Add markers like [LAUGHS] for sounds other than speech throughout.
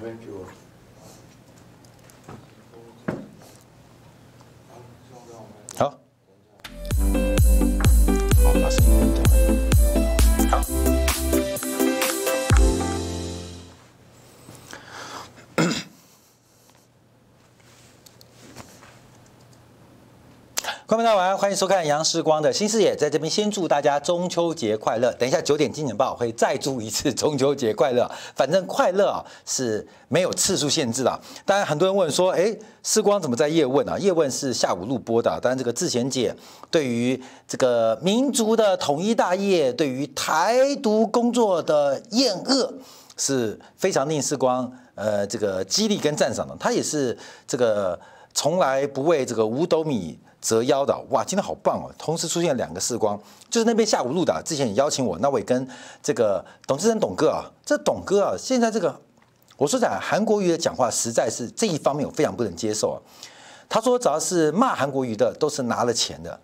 好，大家晚安，欢迎收看杨世光的新视野，在这边先祝大家中秋节快乐。等一下九点金钱报会再祝一次中秋节快乐，反正快乐啊是没有次数限制的。当然很多人问说，哎，世光怎么在叶问啊？叶问是下午录播的。当然这个智贤姐对于这个民族的统一大业，对于台独工作的厌恶，是非常令世光呃这个激励跟赞赏的。他也是这个从来不为这个五斗米。折腰的哇，今天好棒哦！同时出现两个世光，就是那边下午录的。之前也邀请我，那我也跟这个董志成董哥啊，这董哥啊，现在这个我说在韩国瑜的讲话，实在是这一方面我非常不能接受啊。他说只要是骂韩国瑜的，都是拿了钱的。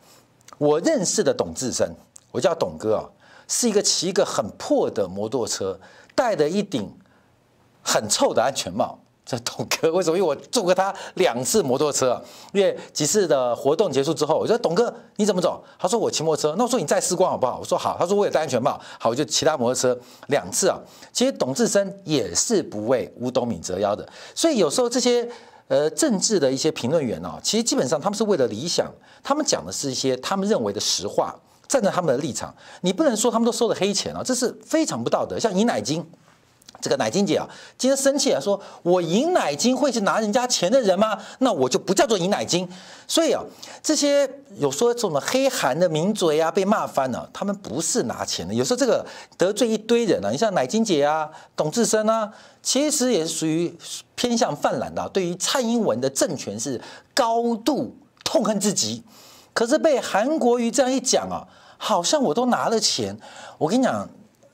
我认识的董志成，我叫董哥啊，是一个骑一个很破的摩托车，戴着一顶很臭的安全帽。这董哥为什么？因为我坐过他两次摩托车，因为几次的活动结束之后，我说董哥你怎么走？他说我骑摩托车。那我说你再试光好不好？我说好。他说我也戴安全帽。好，我就骑他摩托车两次啊。其实董志生也是不为五斗米折腰的。所以有时候这些呃政治的一些评论员啊，其实基本上他们是为了理想，他们讲的是一些他们认为的实话，站在他们的立场。你不能说他们都收了黑钱啊，这是非常不道德。像尹乃金。这个乃金姐啊，今天生气啊，说我尹乃菁会是拿人家钱的人吗？那我就不叫做尹乃金。所以啊，这些有说什么黑韩的名嘴啊，被骂翻了，他们不是拿钱的。有时候这个得罪一堆人啊，你像乃金姐啊、董志生啊，其实也是属于偏向泛滥的，对于蔡英文的政权是高度痛恨至极。可是被韩国瑜这样一讲啊，好像我都拿了钱。我跟你讲。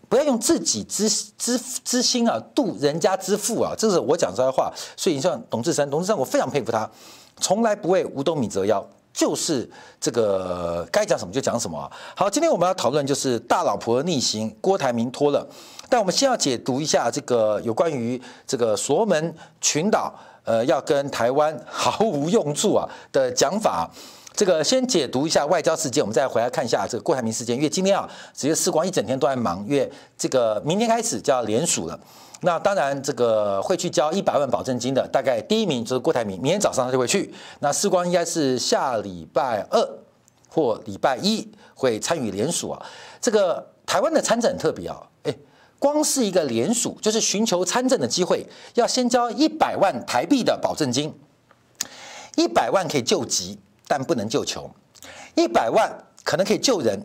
不要用自己之之之心啊度人家之腹啊，这是我讲出来的话。所以你像董志山，董志山我非常佩服他，从来不为五斗米折腰，就是这个该讲什么就讲什么啊。好，今天我们要讨论就是大老婆逆行，郭台铭脱了。但我们先要解读一下这个有关于这个所罗门群岛呃要跟台湾毫无用处啊的讲法。这个先解读一下外交事件，我们再回来看一下这个郭台铭事件。因为今天啊，直接世光一整天都在忙，因为这个明天开始就要联署了。那当然，这个会去交一百万保证金的，大概第一名就是郭台铭，明天早上他就会去。那世光应该是下礼拜二或礼拜一会参与联署啊。这个台湾的参政很特别啊，哎，光是一个联署就是寻求参政的机会，要先交一百万台币的保证金，一百万可以救急。但不能救穷，一百万可能可以救人，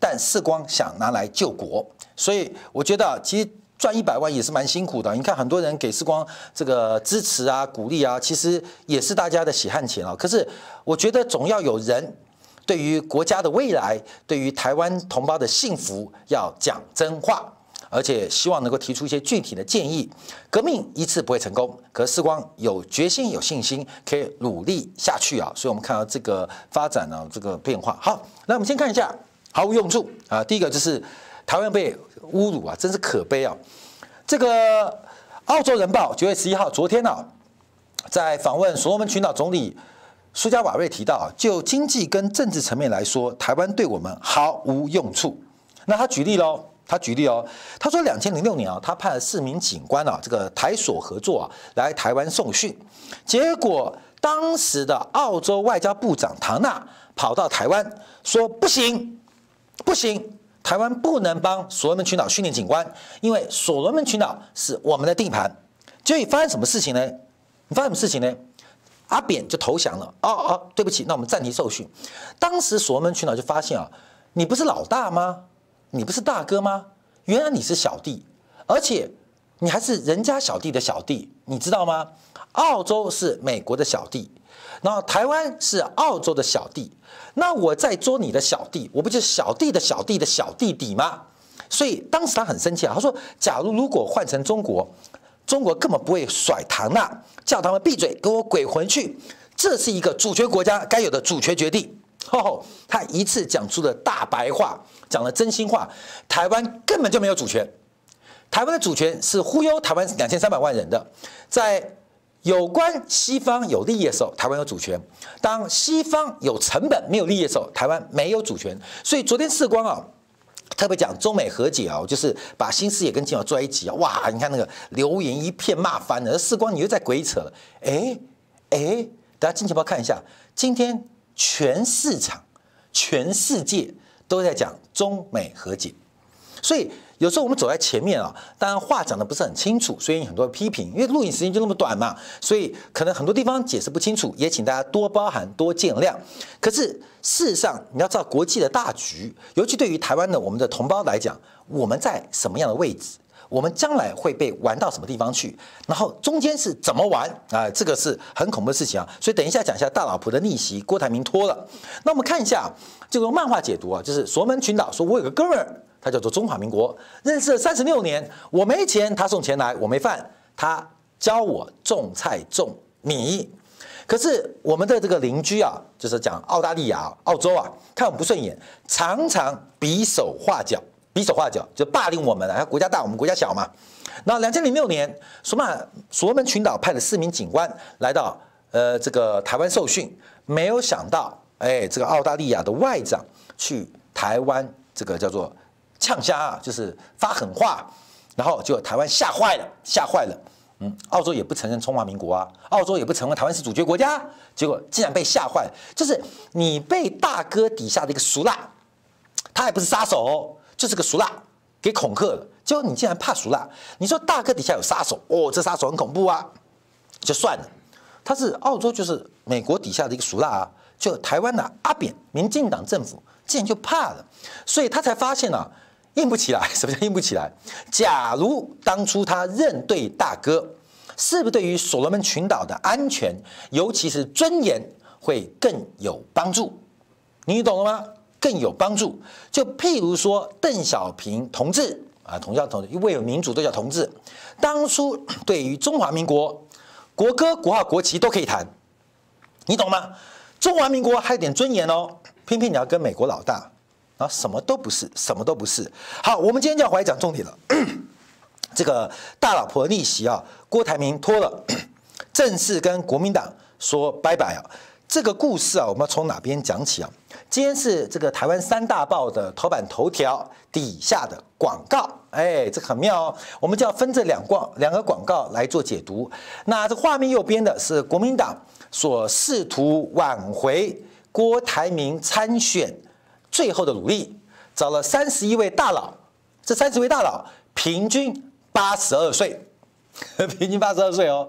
但世光想拿来救国，所以我觉得其实赚一百万也是蛮辛苦的。你看很多人给世光这个支持啊、鼓励啊，其实也是大家的血汗钱啊。可是我觉得总要有人对于国家的未来、对于台湾同胞的幸福要讲真话。而且希望能够提出一些具体的建议。革命一次不会成功，可是光有决心、有信心，可以努力下去啊！所以我们看到这个发展呢，这个变化。好，那我们先看一下毫无用处啊。第一个就是台湾被侮辱啊，真是可悲啊！这个澳洲人报九月十一号，昨天呢、啊，在访问所罗门群岛总理苏加瓦瑞提到啊，就经济跟政治层面来说，台湾对我们毫无用处。那他举例喽。他举例哦，他说，两千零六年啊，他派了四名警官啊，这个台所合作啊，来台湾受训。结果当时的澳洲外交部长唐纳跑到台湾说：“不行，不行，台湾不能帮所罗门群岛训练警官，因为所罗门群岛是我们的地盘。”结果发生什么事情呢？你发生什么事情呢？阿扁就投降了。哦哦，对不起，那我们暂停受训。当时所罗门群岛就发现啊，你不是老大吗？你不是大哥吗？原来你是小弟，而且你还是人家小弟的小弟，你知道吗？澳洲是美国的小弟，然后台湾是澳洲的小弟，那我在捉你的小弟，我不就是小弟的小弟的小弟弟吗？所以当时他很生气啊，他说：“假如如果换成中国，中国根本不会甩唐纳，叫他们闭嘴，给我滚回去。这是一个主权国家该有的主权决定。”哦，他一次讲出了大白话，讲了真心话。台湾根本就没有主权，台湾的主权是忽悠台湾两千三百万人的，在有关西方有利益的时候，台湾有主权；当西方有成本没有利益的时候，台湾没有主权。所以昨天世光啊。特别讲中美和解啊，就是把新视野跟金宝坐在一起啊，哇！你看那个留言一片骂翻了，世光你又在鬼扯了，哎哎，大家金钱豹看一下，今天全市场、全世界都在讲中美和解，所以。有时候我们走在前面啊，当然话讲的不是很清楚，所以很多批评。因为录影时间就那么短嘛，所以可能很多地方解释不清楚，也请大家多包涵、多见谅。可是事实上，你要知道国际的大局，尤其对于台湾的我们的同胞来讲，我们在什么样的位置，我们将来会被玩到什么地方去，然后中间是怎么玩啊？这个是很恐怖的事情啊。所以等一下讲一下大老婆的逆袭，郭台铭脱了。那我们看一下这个漫画解读啊，就是索门群岛说，我有个哥们儿。他叫做中华民国，认识了三十六年，我没钱，他送钱来；我没饭，他教我种菜种米。可是我们的这个邻居啊，就是讲澳大利亚、澳洲啊，看我们不顺眼，常常比手画脚，比手画脚就霸凌我们了。国家大，我们国家小嘛。那两千零六年，所马所罗门群岛派了四名警官来到呃这个台湾受训，没有想到，哎，这个澳大利亚的外长去台湾，这个叫做。呛虾啊，就是发狠话，然后就台湾吓坏了，吓坏了。嗯，澳洲也不承认中华民国啊，澳洲也不承认台湾是主权国家，结果竟然被吓坏。就是你被大哥底下的一个俗辣，他还不是杀手，就是个俗辣给恐吓了。结果你竟然怕俗辣，你说大哥底下有杀手哦，这杀手很恐怖啊，就算了。他是澳洲，就是美国底下的一个俗辣啊，就台湾的阿扁民进党政府竟然就怕了，所以他才发现啊。硬不起来，[LAUGHS] 什么叫硬不起来？假如当初他认对大哥，是不是对于所罗门群岛的安全，尤其是尊严，会更有帮助？你懂了吗？更有帮助。就譬如说邓小平同志啊，同叫同志，因为有民主都叫同志。当初 [CLEARS THROAT] 对于中华民国国歌、国号、国旗都可以谈，你懂吗？中华民国还有点尊严哦，偏偏你要跟美国老大。啊，什么都不是，什么都不是。好，我们今天就要回来讲重点了。[CLEARS THROAT] 这个大老婆逆袭啊，郭台铭脱了，[CLEARS THROAT] 正式跟国民党说拜拜啊。这个故事啊，我们要从哪边讲起啊？今天是这个台湾三大报的头版头条底下的广告，哎，这个很妙哦。我们就要分这两广两个广告来做解读。那这画面右边的是国民党所试图挽回郭台铭参选。最后的努力，找了三十一位大佬，这三十位大佬平均八十二岁，[LAUGHS] 平均八十二岁哦，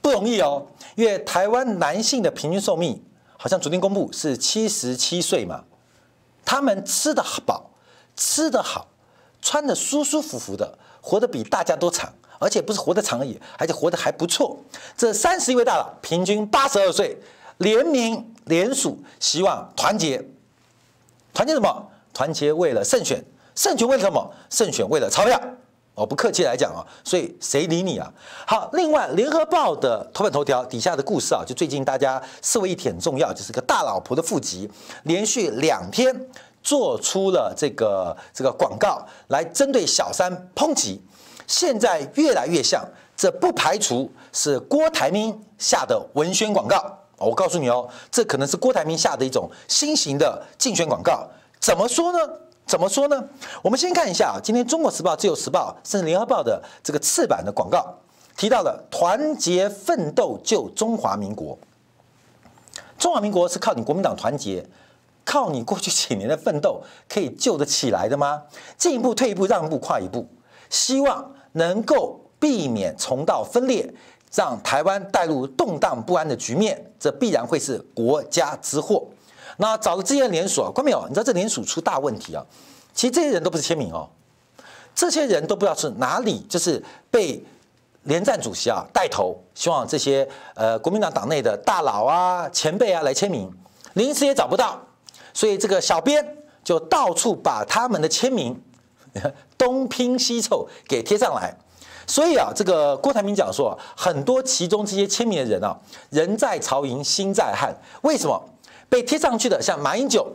不容易哦。因为台湾男性的平均寿命好像昨天公布是七十七岁嘛，他们吃得饱，吃得好，穿得舒舒服服的，活得比大家都长，而且不是活得长而已，而且活得还不错。这三十一位大佬平均八十二岁，联名联署，希望团结。团结什么？团结为了胜选，胜选为了什么？胜选为了钞票。哦，不客气来讲啊，所以谁理你啊？好，另外，《联合报》的头版头条底下的故事啊，就最近大家视为一点很重要，就是个大老婆的腹肌，连续两天做出了这个这个广告来针对小三抨击，现在越来越像，这不排除是郭台铭下的文宣广告。我告诉你哦，这可能是郭台铭下的一种新型的竞选广告。怎么说呢？怎么说呢？我们先看一下啊，今天《中国时报》、《自由时报》甚至《联合报》的这个次版的广告，提到了团结奋斗救中华民国。中华民国是靠你国民党团结，靠你过去几年的奋斗可以救得起来的吗？进一步、退一步、让步、跨一步，希望能够避免重蹈分裂。让台湾带入动荡不安的局面，这必然会是国家之祸。那找了这些连锁，关没有？你知道这连锁出大问题啊？其实这些人都不是签名哦，这些人都不知道是哪里，就是被连战主席啊带头，希望这些呃国民党党内的大佬啊、前辈啊来签名，临时也找不到，所以这个小编就到处把他们的签名 [LAUGHS] 东拼西凑给贴上来。所以啊，这个郭台铭讲说，很多其中这些签名的人啊，人在曹营心在汉。为什么被贴上去的？像马英九，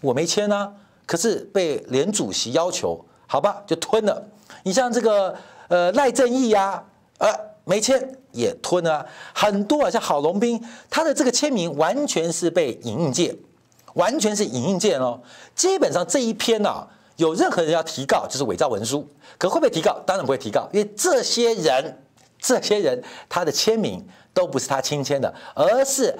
我没签啊，可是被连主席要求，好吧，就吞了。你像这个呃赖正义呀，呃没签也吞了。很多啊，像郝龙斌，他的这个签名完全是被影印件，完全是影印件哦。基本上这一篇呢、啊，有任何人要提告，就是伪造文书。可会不会提告？当然不会提告，因为这些人，这些人他的签名都不是他亲签的，而是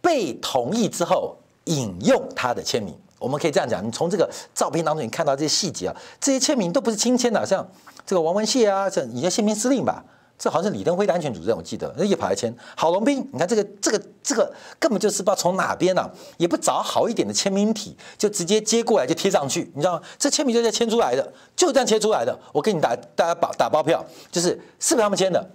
被同意之后引用他的签名。我们可以这样讲，你从这个照片当中你看到这些细节啊，这些签名都不是亲签的，像这个王文谢啊，这你叫宪兵司令吧，这好像是李登辉的安全主任，我记得那也跑来签。郝龙斌，你看这个这个这个根本就是不知道从哪边呢、啊，也不找好一点的签名体，就直接接过来就贴上去，你知道吗？这签名就这样签出来的，就这样签出来的。我给你打大家打打包票，就是是不是他们签的？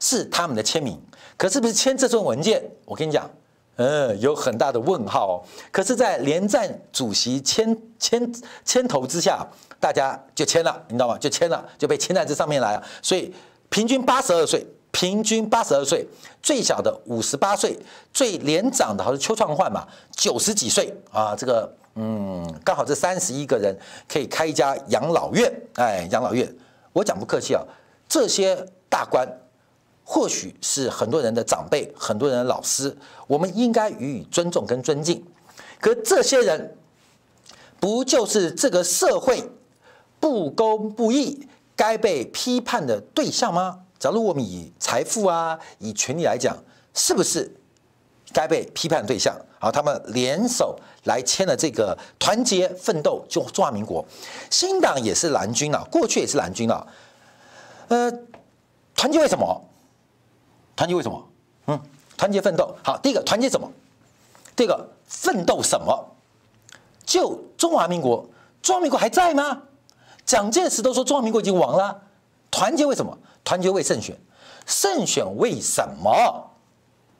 是他们的签名，可是不是签这份文件？我跟你讲。嗯，有很大的问号哦。可是，在连战主席牵牵牵头之下，大家就签了，你知道吗？就签了，就被签在这上面来了。所以，平均八十二岁，平均八十二岁，最小的五十八岁，最年长的好像邱创焕嘛，九十几岁啊。这个，嗯，刚好这三十一个人可以开一家养老院。哎，养老院，我讲不客气啊，这些大官。或许是很多人的长辈，很多人的老师，我们应该予以尊重跟尊敬。可这些人，不就是这个社会不公不义、该被批判的对象吗？假如我们以财富啊、以权力来讲，是不是该被批判对象？好，他们联手来签了这个团结奋斗就中华民国。新党也是蓝军啊，过去也是蓝军啊。呃，团结为什么？团结为什么？嗯，团结奋斗。好，第一个团结什么？第二个奋斗什么？就中华民国，中华民国还在吗？蒋介石都说中华民国已经亡了。团结为什么？团结为胜选。胜选为什么？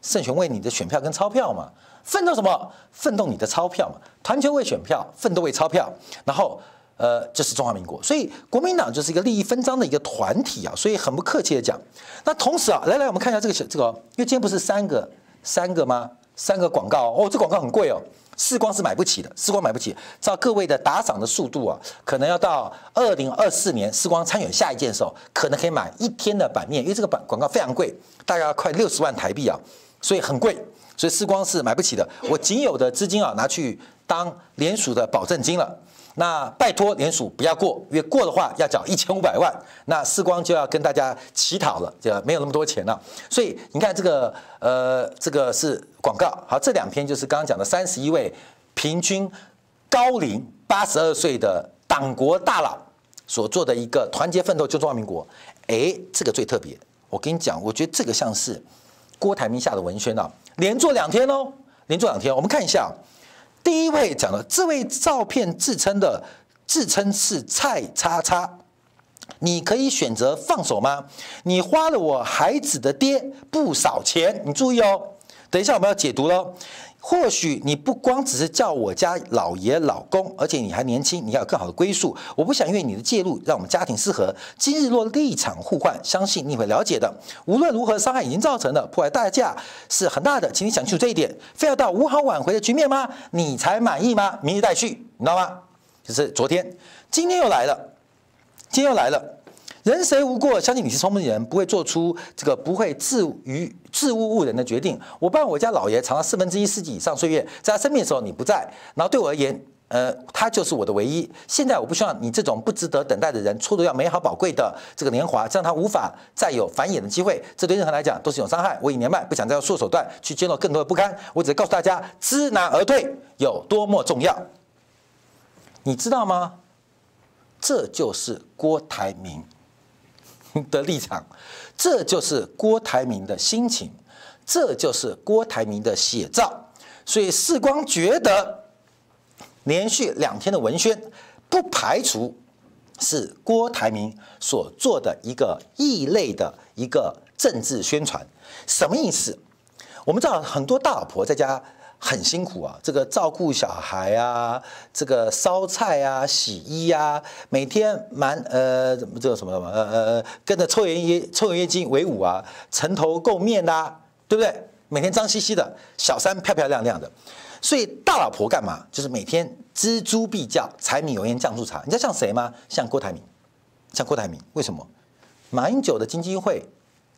胜选为你的选票跟钞票嘛。奋斗什么？奋斗你的钞票嘛。团结为选票，奋斗为钞票。然后。呃，这是中华民国，所以国民党就是一个利益分赃的一个团体啊，所以很不客气的讲。那同时啊，来来，我们看一下这个这个，因为今天不是三个三个吗？三个广告哦，这广告很贵哦，世光是买不起的，世光买不起。照各位的打赏的速度啊，可能要到二零二四年，世光参选下一届的时候，可能可以买一天的版面，因为这个版广告非常贵，大概快六十万台币啊，所以很贵，所以世光是买不起的。我仅有的资金啊，拿去当联署的保证金了。那拜托联署不要过，因为过的话要缴一千五百万，那世光就要跟大家乞讨了，就没有那么多钱了。所以你看这个，呃，这个是广告。好，这两篇就是刚刚讲的三十一位平均高龄八十二岁的党国大佬所做的一个团结奋斗救中华民国。哎，这个最特别。我跟你讲，我觉得这个像是郭台铭下的文宣啊，连做两天哦，连做两天。我们看一下。第一位讲了，这位照片自称的自称是蔡叉叉，你可以选择放手吗？你花了我孩子的爹不少钱，你注意哦。等一下我们要解读喽。或许你不光只是叫我家老爷老公，而且你还年轻，你要有更好的归宿。我不想因为你的介入让我们家庭失和。今日若立场互换，相信你会了解的。无论如何，伤害已经造成的破坏代价是很大的，请你想清楚这一点。非要到无好挽回的局面吗？你才满意吗？明日待续，你知道吗？就是昨天，今天又来了，今天又来了。人谁无过？相信你是聪明人，不会做出这个不会自于置物误人的决定。我帮我家老爷长了四分之一世纪以上岁月，在他生病的时候你不在，然后对我而言，呃，他就是我的唯一。现在我不希望你这种不值得等待的人，错过要美好宝贵的这个年华，这样他无法再有繁衍的机会。这对任何人来讲都是一种伤害。我已年迈，不想再用术手段去揭露更多的不堪。我只是告诉大家，知难而退有多么重要，你知道吗？这就是郭台铭。[LAUGHS] 的立场，这就是郭台铭的心情，这就是郭台铭的写照。所以世光觉得，连续两天的文宣，不排除是郭台铭所做的一个异类的一个政治宣传。什么意思？我们知道很多大老婆在家。很辛苦啊，这个照顾小孩啊，这个烧菜啊、洗衣啊，每天蛮呃，这个什么什么呃呃，跟着抽油烟抽油烟机为伍啊，蓬头垢面呐、对不对？每天脏兮兮的，小三漂漂亮亮的，所以大老婆干嘛？就是每天锱铢必较，柴米油盐酱醋茶。你知道像谁吗？像郭台铭，像郭台铭。为什么？马英九的基金会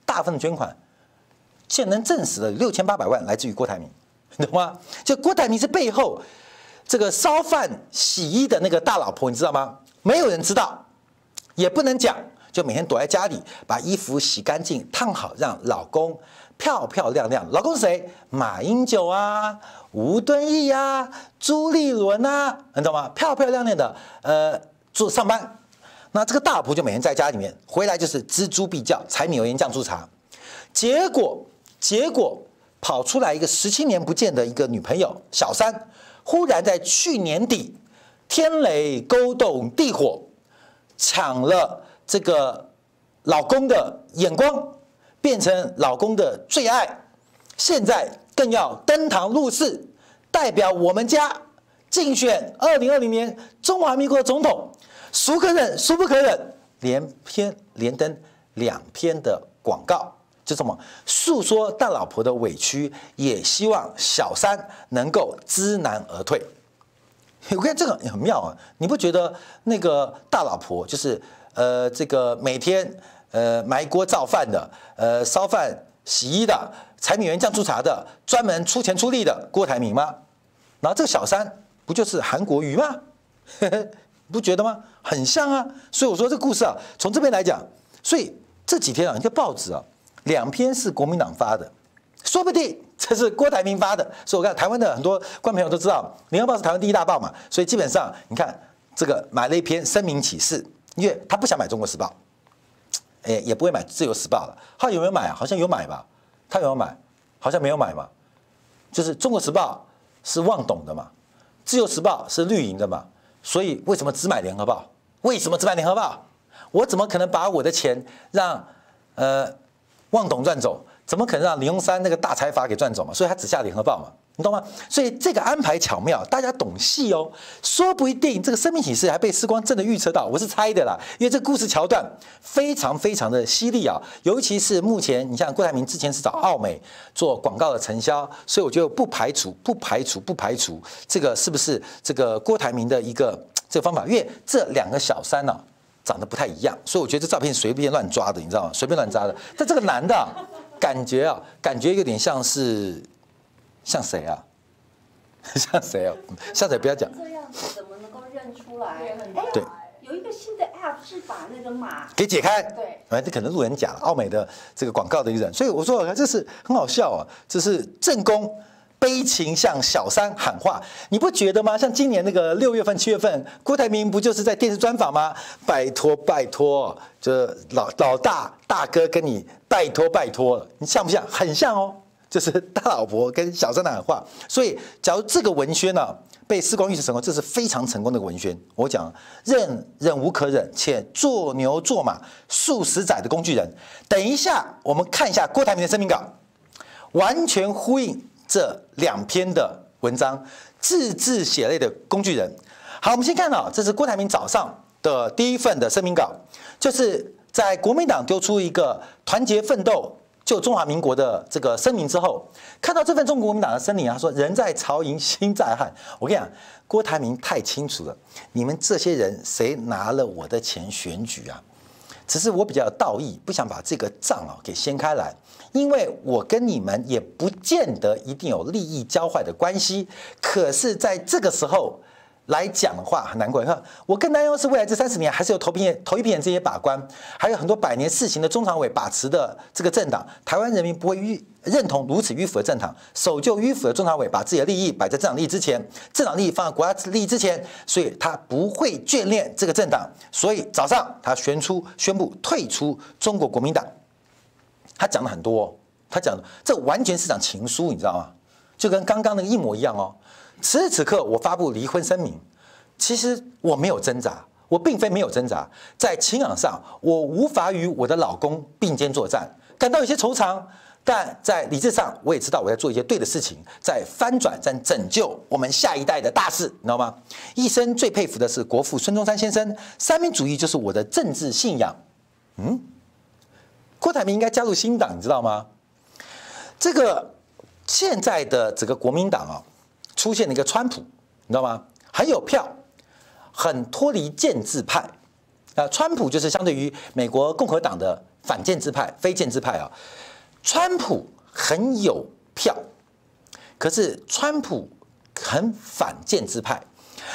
大份捐款，现能证实的六千八百万来自于郭台铭，你 [LAUGHS] 懂吗？就郭台铭是背后这个烧饭洗衣的那个大老婆，你知道吗？没有人知道，也不能讲，就每天躲在家里把衣服洗干净、烫好，让老公。漂漂亮亮，老公是谁？马英九啊，吴敦义啊，朱立伦啊，你懂吗？漂漂亮亮的，呃，做上班。那这个大老婆就每天在家里面，回来就是锱铢必较，柴米油盐酱醋茶。结果，结果跑出来一个十七年不见的一个女朋友小三，忽然在去年底，天雷勾动地火，抢了这个老公的眼光。变成老公的最爱，现在更要登堂入室，代表我们家竞选二零二零年中华民国总统，孰可忍，孰不可忍？连篇连登两篇的广告，就这么诉说大老婆的委屈，也希望小三能够知难而退。[LAUGHS] 我看这个也很妙啊，你不觉得那个大老婆就是呃这个每天？呃，埋锅造饭的，呃，烧饭、洗衣的，柴米油盐酱醋茶的，专门出钱出力的郭台铭吗？然后这个小三不就是韩国瑜吗？[LAUGHS] 不觉得吗？很像啊。所以我说这个故事啊，从这边来讲，所以这几天啊，你看报纸啊，两篇是国民党发的，说不定这是郭台铭发的。所以我看台湾的很多观众朋友都知道，《联合报》是台湾第一大报嘛，所以基本上你看这个买了一篇声明启事，因为他不想买《中国时报》。哎，也不会买《自由时报》了。他有没有买？好像有买吧。他有没有买？好像没有买嘛。就是《中国时报》是旺董的嘛，《自由时报》是绿营的嘛。所以为什么只买《联合报》？为什么只买《联合报》？我怎么可能把我的钱让呃望董赚走？怎么可能让林荣三那个大财阀给赚走嘛？所以他只下《联合报》嘛。你懂吗？所以这个安排巧妙，大家懂戏哦。说不一定这个生命启事还被时光真的预测到，我是猜的啦。因为这个故事桥段非常非常的犀利啊，尤其是目前你像郭台铭之前是找奥美做广告的承销，所以我就不排除、不排除、不排除这个是不是这个郭台铭的一个这个方法。因为这两个小三呢、啊、长得不太一样，所以我觉得这照片随便乱抓的，你知道吗？随便乱抓的。但这个男的、啊、感觉啊，感觉有点像是。像谁啊？[LAUGHS] 像谁啊？像谁？不要讲。这样子怎么能够认出来？对，有一个新的 app 是把那个码给解开。对，哎，这可能路人甲，奥美的这个广告的一个人。所以我说，这是很好笑啊！这是正宫悲情向小三喊话，你不觉得吗？像今年那个六月份、七月份，郭台铭不就是在电视专访吗？拜托，拜托，这老老大大哥跟你拜托拜托，你像不像？很像哦。就是大老婆跟小三的喊话，所以假如这个文宣呢、被世光预测成功，这是非常成功的文宣。我讲忍忍无可忍，且做牛做马数十载的工具人。等一下，我们看一下郭台铭的声明稿，完全呼应这两篇的文章，字字血泪的工具人。好，我们先看到这是郭台铭早上的第一份的声明稿，就是在国民党丢出一个团结奋斗。救中华民国的这个声明之后，看到这份中国国民党的声明，他说：“人在曹营心在汉。”我跟你讲，郭台铭太清楚了，你们这些人谁拿了我的钱选举啊？只是我比较道义，不想把这个账啊给掀开来，因为我跟你们也不见得一定有利益交换的关系。可是在这个时候。来讲的话很难过，你看我更担忧是未来这三十年还是由投片投一批人这些把关，还有很多百年世行的中常委把持的这个政党，台湾人民不会认认同如此迂腐的政党，守旧迂腐的中常委把自己的利益摆在政党利益之前，政党利益放在国家利益之前，所以他不会眷恋这个政党，所以早上他宣出宣布退出中国国民党，他讲了很多，他讲的这完全是场情书，你知道吗？就跟刚刚那个一模一样哦。此时此刻，我发布离婚声明。其实我没有挣扎，我并非没有挣扎。在情感上，我无法与我的老公并肩作战，感到有些惆怅。但在理智上，我也知道我在做一些对的事情，在翻转，在拯救我们下一代的大事，你知道吗？一生最佩服的是国父孙中山先生，三民主义就是我的政治信仰。嗯，郭台铭应该加入新党，你知道吗？这个现在的这个国民党啊。出现了一个川普，你知道吗？很有票，很脱离建制派。啊，川普就是相对于美国共和党的反建制派、非建制派啊。川普很有票，可是川普很反建制派。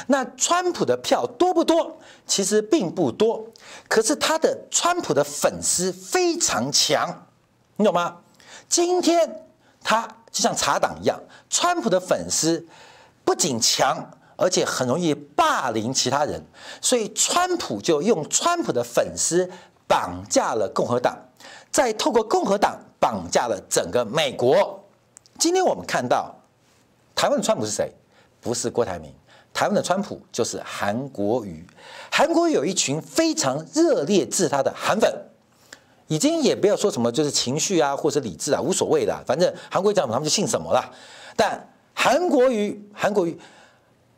那川普的票多不多？其实并不多，可是他的川普的粉丝非常强，你懂吗？今天他就像茶党一样，川普的粉丝不仅强，而且很容易霸凌其他人，所以川普就用川普的粉丝绑架了共和党，再透过共和党绑架了整个美国。今天我们看到台湾的川普是谁？不是郭台铭。台湾的川普就是韩国瑜，韩国瑜有一群非常热烈支持他的韩粉，已经也不要说什么就是情绪啊，或者理智啊，无所谓的，反正韩国讲他们就信什么了。但韩国瑜，韩国瑜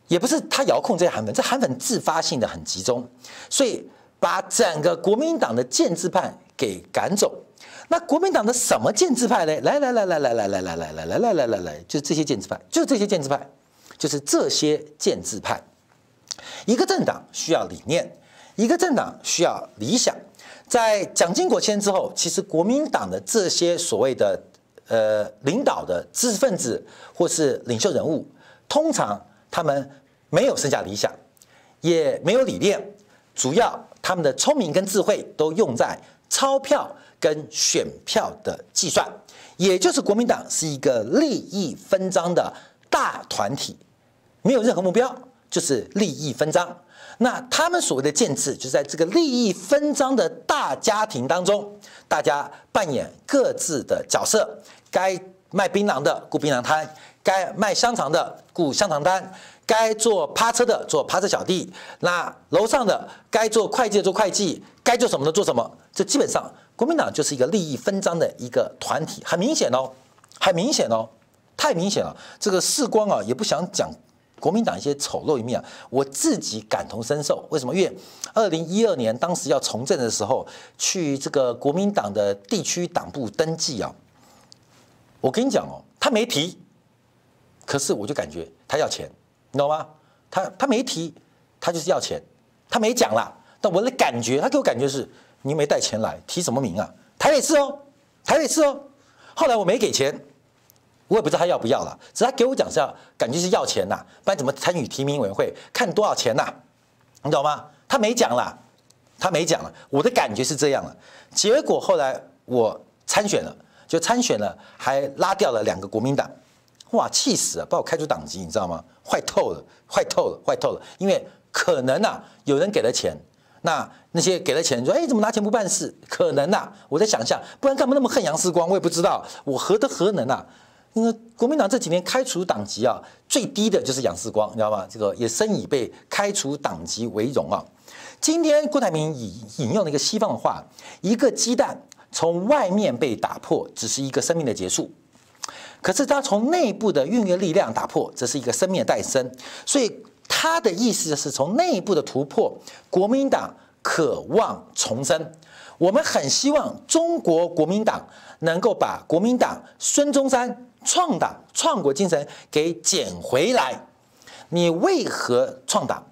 也不是他遥控这些韩粉，这韩粉自发性的很集中，所以把整个国民党的建制派给赶走。那国民党的什么建制派呢？来来来来来来来来来来来来来来，就这些建制派，就这些建制派。就是这些建制派，一个政党需要理念，一个政党需要理想。在蒋经国迁之后，其实国民党的这些所谓的呃领导的知识分子或是领袖人物，通常他们没有剩下理想，也没有理念，主要他们的聪明跟智慧都用在钞票跟选票的计算，也就是国民党是一个利益分赃的。大团体没有任何目标，就是利益分赃。那他们所谓的建制，就是在这个利益分赃的大家庭当中，大家扮演各自的角色。该卖槟榔的顾槟榔摊，该卖香肠的顾香肠摊，该做趴车的做趴车小弟。那楼上的该做会计的做会计，该做什么的做什么。这基本上国民党就是一个利益分赃的一个团体，很明显哦，很明显哦。太明显了，这个世光啊也不想讲国民党一些丑陋一面啊，我自己感同身受。为什么？因为二零一二年当时要从政的时候，去这个国民党的地区党部登记啊，我跟你讲哦，他没提，可是我就感觉他要钱，你懂吗？他他没提，他就是要钱，他没讲啦，但我的感觉，他给我感觉是你没带钱来，提什么名啊？台北市哦，台北市哦，后来我没给钱。我也不知道他要不要了，只是他给我讲是要，感觉是要钱呐，不然怎么参与提名委员会看多少钱呐？你懂吗？他没讲了，他没讲了，我的感觉是这样了。结果后来我参选了，就参选了，还拉掉了两个国民党，哇，气死了，把我开除党籍，你知道吗？坏透了，坏透了，坏透了，因为可能呐，有人给了钱，那那些给了钱说，哎，怎么拿钱不办事？可能呐，我在想象，不然干嘛那么恨杨世光？我也不知道，我何德何能啊？因为国民党这几年开除党籍啊，最低的就是杨世光，你知道吗？这个也深以被开除党籍为荣啊。今天郭台铭引引用了一个西方的话：“一个鸡蛋从外面被打破，只是一个生命的结束；可是它从内部的孕育力量打破，这是一个生命的诞生。”所以他的意思就是从内部的突破，国民党渴望重生。我们很希望中国国民党能够把国民党孙中山。创党创国精神给捡回来，你为何创党？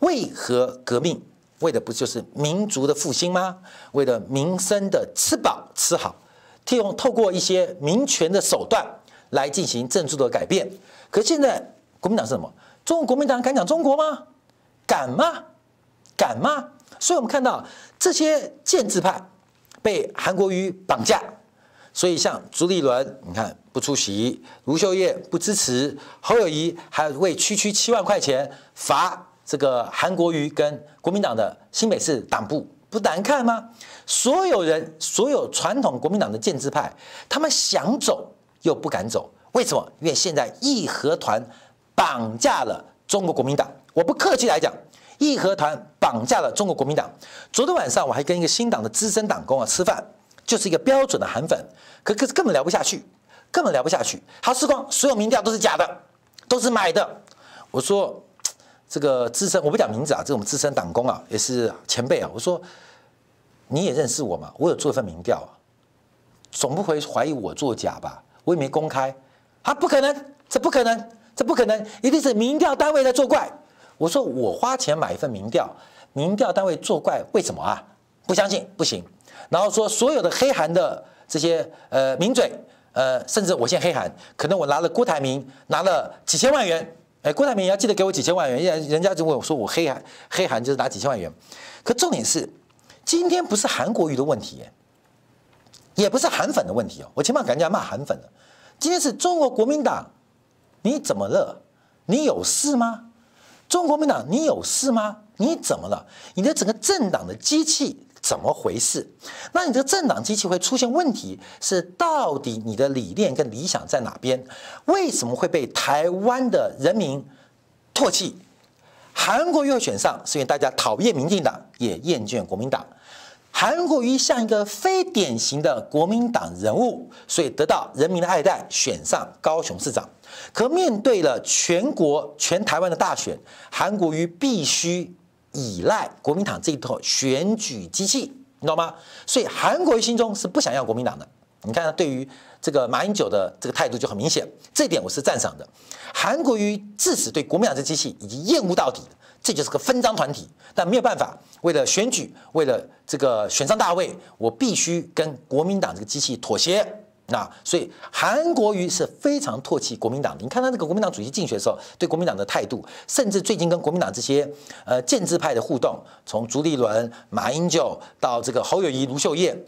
为何革命？为的不就是民族的复兴吗？为了民生的吃饱吃好，用透过一些民权的手段来进行政治的改变。可现在国民党是什么？中国国民党敢讲中国吗？敢吗？敢吗？所以我们看到这些建制派被韩国瑜绑架。所以，像朱立伦，你看不出席；卢秀燕不支持；侯友谊还为区区七万块钱罚这个韩国瑜跟国民党的新北市党部，不难看吗？所有人，所有传统国民党的建制派，他们想走又不敢走，为什么？因为现在义和团绑架了中国国民党。我不客气来讲，义和团绑架了中国国民党。昨天晚上我还跟一个新党的资深党工啊吃饭。就是一个标准的韩粉，可可是根本聊不下去，根本聊不下去。好，世光，所有民调都是假的，都是买的。我说这个资深，我不讲名字啊，这是我们资深党工啊，也是前辈啊。我说你也认识我嘛？我有做一份民调啊，总不会怀疑我作假吧？我也没公开啊，不可能，这不可能，这不可能，一定是民调单位在作怪。我说我花钱买一份民调，民调单位作怪，为什么啊？不相信不行。然后说所有的黑韩的这些呃名嘴，呃，甚至我现在黑韩，可能我拿了郭台铭拿了几千万元，哎，郭台铭也要记得给我几千万元，人人家就问我说我黑韩黑韩就是拿几千万元。可重点是，今天不是韩国瑜的问题，也不是韩粉的问题哦。我前面赶紧要骂韩粉了，今天是中国国民党，你怎么了？你有事吗？中国国民党，你有事吗？你怎么了？你的整个政党的机器怎么回事？那你这个政党机器会出现问题，是到底你的理念跟理想在哪边？为什么会被台湾的人民唾弃？韩国瑜选上，是因为大家讨厌民进党，也厌倦国民党。韩国瑜像一个非典型的国民党人物，所以得到人民的爱戴，选上高雄市长。可面对了全国全台湾的大选，韩国瑜必须依赖国民党这一套选举机器，你知道吗？所以韩国瑜心中是不想要国民党的。你看他对于这个马英九的这个态度就很明显，这点我是赞赏的。韩国瑜自此对国民党这机器已经厌恶到底，这就是个分赃团体。但没有办法，为了选举，为了这个选上大位，我必须跟国民党这个机器妥协。那所以韩国瑜是非常唾弃国民党的。你看他那个国民党主席竞选的时候，对国民党的态度，甚至最近跟国民党这些呃建制派的互动，从朱立伦、马英九到这个侯友谊、卢秀燕，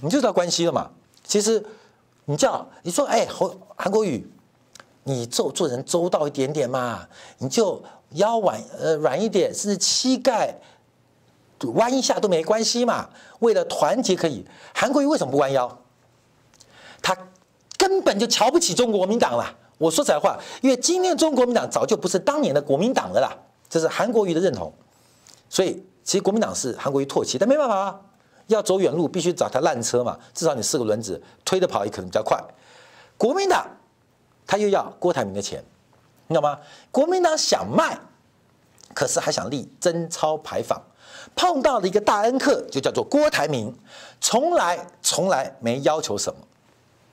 你就知道关系了嘛。其实你叫你说哎，侯韩国瑜，你做做人周到一点点嘛，你就腰软呃软一点，甚至膝盖弯一下都没关系嘛。为了团结可以，韩国瑜为什么不弯腰？根本就瞧不起中国国民党了。我说实在话，因为今天中国国民党早就不是当年的国民党了啦，这是韩国瑜的认同。所以其实国民党是韩国瑜唾弃，但没办法啊，要走远路必须找台烂车嘛，至少你四个轮子推着跑也可能比较快。国民党他又要郭台铭的钱，你知道吗？国民党想卖，可是还想立贞操牌坊，碰到了一个大恩客，就叫做郭台铭，从来从来没要求什么。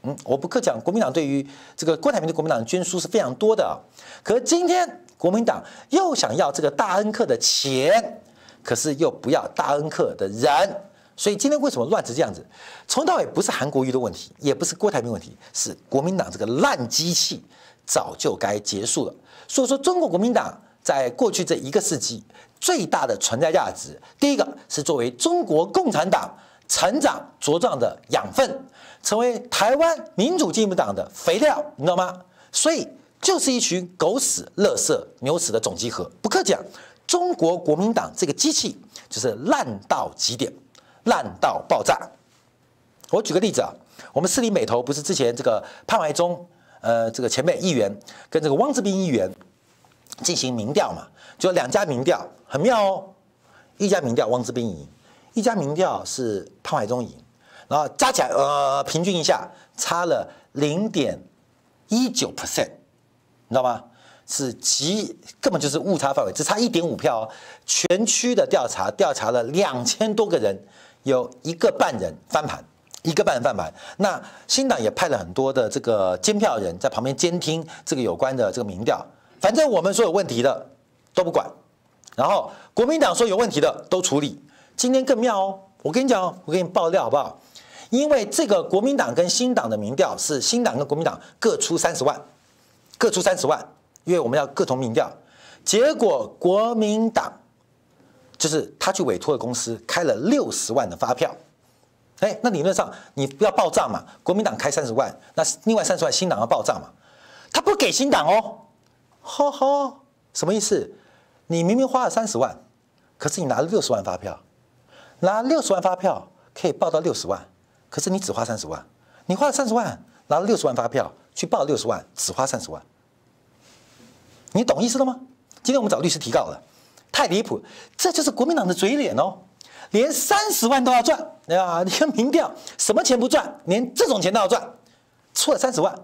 嗯，我不客气讲，国民党对于这个郭台铭的国民党的捐书是非常多的啊。可是今天国民党又想要这个大恩客的钱，可是又不要大恩客的人，所以今天为什么乱成这样子？从头到尾不是韩国瑜的问题，也不是郭台铭问题，是国民党这个烂机器早就该结束了。所以说，中国国民党在过去这一个世纪最大的存在价值，第一个是作为中国共产党成长茁壮的养分。成为台湾民主进步党的肥料，你知道吗？所以就是一群狗屎、垃圾、牛屎的总集合。不客气讲，中国国民党这个机器就是烂到极点，烂到爆炸。我举个例子啊，我们四里美头不是之前这个潘怀宗，呃，这个前辈议员跟这个汪志斌议员进行民调嘛，就两家民调很妙哦，一家民调汪志斌赢，一家民调是潘怀宗赢。然后加起来，呃，平均一下差了零点一九 percent，你知道吗？是极根本就是误差范围，只差一点五票哦。全区的调查调查了两千多个人，有一个半人翻盘，一个半人翻盘。那新党也派了很多的这个监票人在旁边监听这个有关的这个民调。反正我们说有问题的都不管，然后国民党说有问题的都处理。今天更妙哦，我跟你讲哦，我给你爆料好不好？因为这个国民党跟新党的民调是新党跟国民党各出三十万，各出三十万，因为我们要各同民调，结果国民党就是他去委托的公司开了六十万的发票，哎，那理论上你不要报账嘛，国民党开三十万，那另外三十万新党要报账嘛，他不给新党哦，呵呵，什么意思？你明明花了三十万，可是你拿了六十万发票，拿六十万发票可以报到六十万。可是你只花三十万，你花了三十万，拿了六十万发票去报六十万，只花三十万，你懂意思了吗？今天我们找律师提告了，太离谱，这就是国民党的嘴脸哦，连三十万都要赚，对吧？你看民调，什么钱不赚，连这种钱都要赚，出了三十万，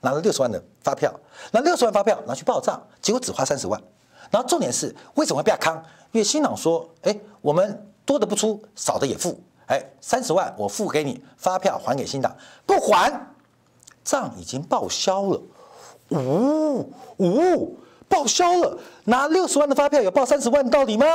拿了六十万的发票，拿六十万发票拿去报账，结果只花三十万，然后重点是为什么会被坑？因为新党说，哎，我们多的不出，少的也付。哎，三十万我付给你，发票还给新党，不还，账已经报销了。呜呜，报销了，拿六十万的发票有报三十万的道理吗？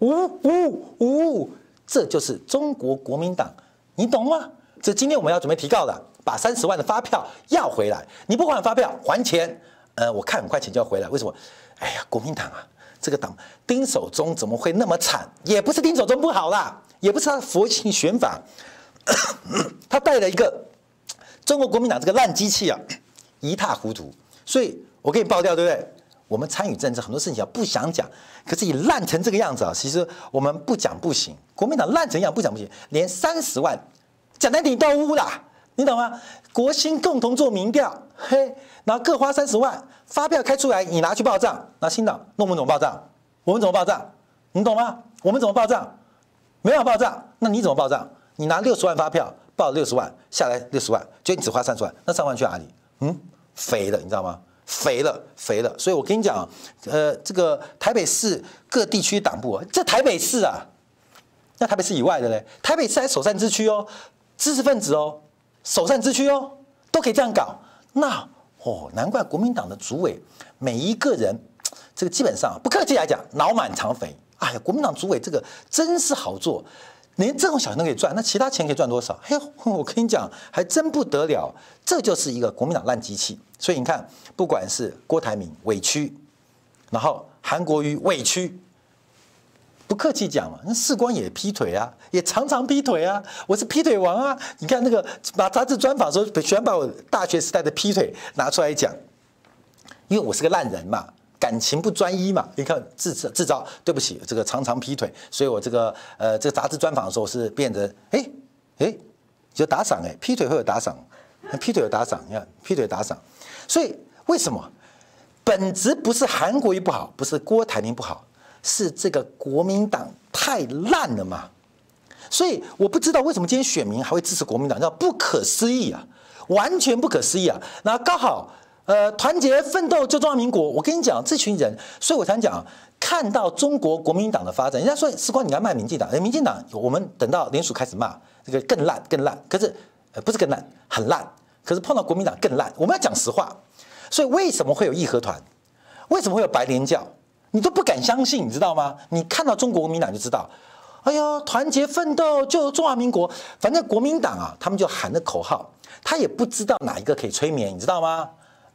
呜呜呜，这就是中国国民党，你懂吗？这今天我们要准备提告的，把三十万的发票要回来，你不还发票还钱，呃，我看很快钱就要回来，为什么？哎呀，国民党啊，这个党丁守中怎么会那么惨？也不是丁守中不好啦，也不是他佛系选法，[COUGHS] 他带了一个中国国民党这个烂机器啊，一塌糊涂。所以我给你爆掉，对不对？我们参与政治很多事情啊，不想讲，可是你烂成这个样子啊，其实我们不讲不行。国民党烂成样不讲不行，连三十万讲难听都污了，你懂吗？国兴共同做民调，嘿，然后各花三十万。发票开出来，你拿去报账，那新党，那我们怎么报账？我们怎么报账？你懂吗？我们怎么报账？没有报账，那你怎么报账？你拿六十万发票报六十万下来六十万，就你只花三十万，那三万去哪里？嗯，肥了，你知道吗？肥了，肥了。所以我跟你讲，呃，这个台北市各地区党部，这台北市啊，那台北市以外的嘞，台北市还首善之区哦，知识分子哦，首善之区哦，都可以这样搞，那。哦，难怪国民党的主委每一个人，这个基本上不客气来讲，脑满肠肥。哎呀，国民党主委这个真是好做，连这种小钱都可以赚，那其他钱可以赚多少？嘿，[LAUGHS] 我跟你讲，还真不得了。这就是一个国民党烂机器。所以你看，不管是郭台铭委屈，然后韩国瑜委屈。不客气讲嘛，那世光也劈腿啊，也常常劈腿啊。我是劈腿王啊！你看那个把杂志专访的时候，喜欢把我大学时代的劈腿拿出来讲，因为我是个烂人嘛，感情不专一嘛。你看自自招，对不起，这个常常劈腿，所以我这个呃这个杂志专访的时候是变得哎哎就打赏哎，劈腿会有打赏，劈腿有打赏，你看劈腿打赏，所以为什么本质不是韩国瑜不好，不是郭台铭不好？是这个国民党太烂了嘛？所以我不知道为什么今天选民还会支持国民党，叫不可思议啊，完全不可思议啊！那刚好，呃，团结奋斗救中华民国。我跟你讲，这群人，所以我才讲，看到中国国民党的发展，人家说时光你要骂民进党，哎，民进党我们等到联署开始骂这个更烂更烂，可是呃不是更烂，很烂，可是碰到国民党更烂。我们要讲实话，所以为什么会有义和团？为什么会有白莲教？你都不敢相信，你知道吗？你看到中国国民党就知道，哎呦，团结奋斗救中华民国，反正国民党啊，他们就喊的口号，他也不知道哪一个可以催眠，你知道吗？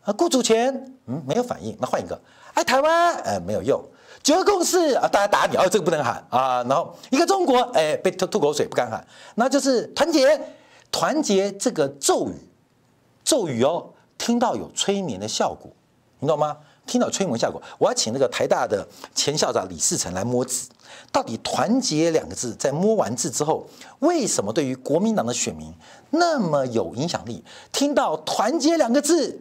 啊，顾主权，嗯，没有反应，那换一个，爱台湾，呃，没有用，九二共识啊，大家打你，哦，这个不能喊啊，然后一个中国，哎，被吐吐口水，不敢喊，那就是团结，团结这个咒语，咒语哦，听到有催眠的效果，你懂吗？听到催眠效果，我要请那个台大的前校长李世成来摸字。到底“团结”两个字，在摸完字之后，为什么对于国民党的选民那么有影响力？听到“团结”两个字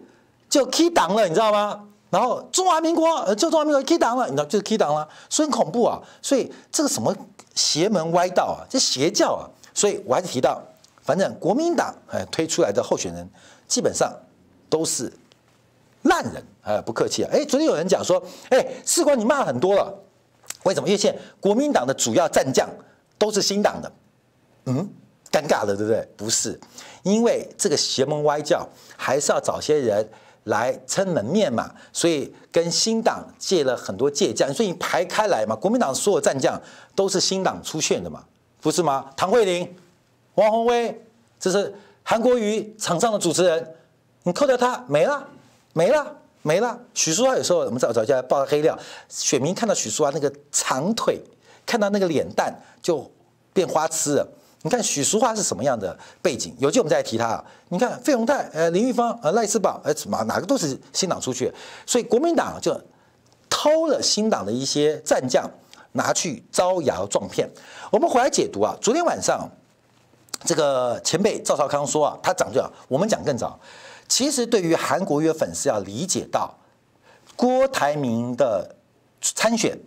就 key 党了，你知道吗？然后中华民国，就中华民国 key 党了，你知道就是 key 党了，所以很恐怖啊！所以这个什么邪门歪道啊，这邪教啊！所以我还是提到，反正国民党哎推出来的候选人基本上都是。烂人，呃，不客气啊。哎，昨天有人讲说，哎，士官你骂很多了，为什么？因为现在国民党的主要战将都是新党的，嗯，尴尬了，对不对？不是，因为这个邪门歪教还是要找些人来撑门面嘛，所以跟新党借了很多借将，所以排开来嘛，国民党所有战将都是新党出现的嘛，不是吗？唐慧玲、王鸿威，这是韩国瑜场上的主持人，你扣掉他没了。没了，没了。许淑华有时候我们找找一下爆黑料，选民看到许淑华那个长腿，看到那个脸蛋就变花痴了。你看许淑华是什么样的背景？有机会我们再来提他。你看费鸿泰、呃林玉芳、呃赖士葆，呃什么哪个都是新党出去，所以国民党就偷了新党的一些战将，拿去招摇撞骗。我们回来解读啊，昨天晚上这个前辈赵少康说啊，他讲就好，我们讲更早。其实，对于韩国瑜粉丝要理解到，郭台铭的参选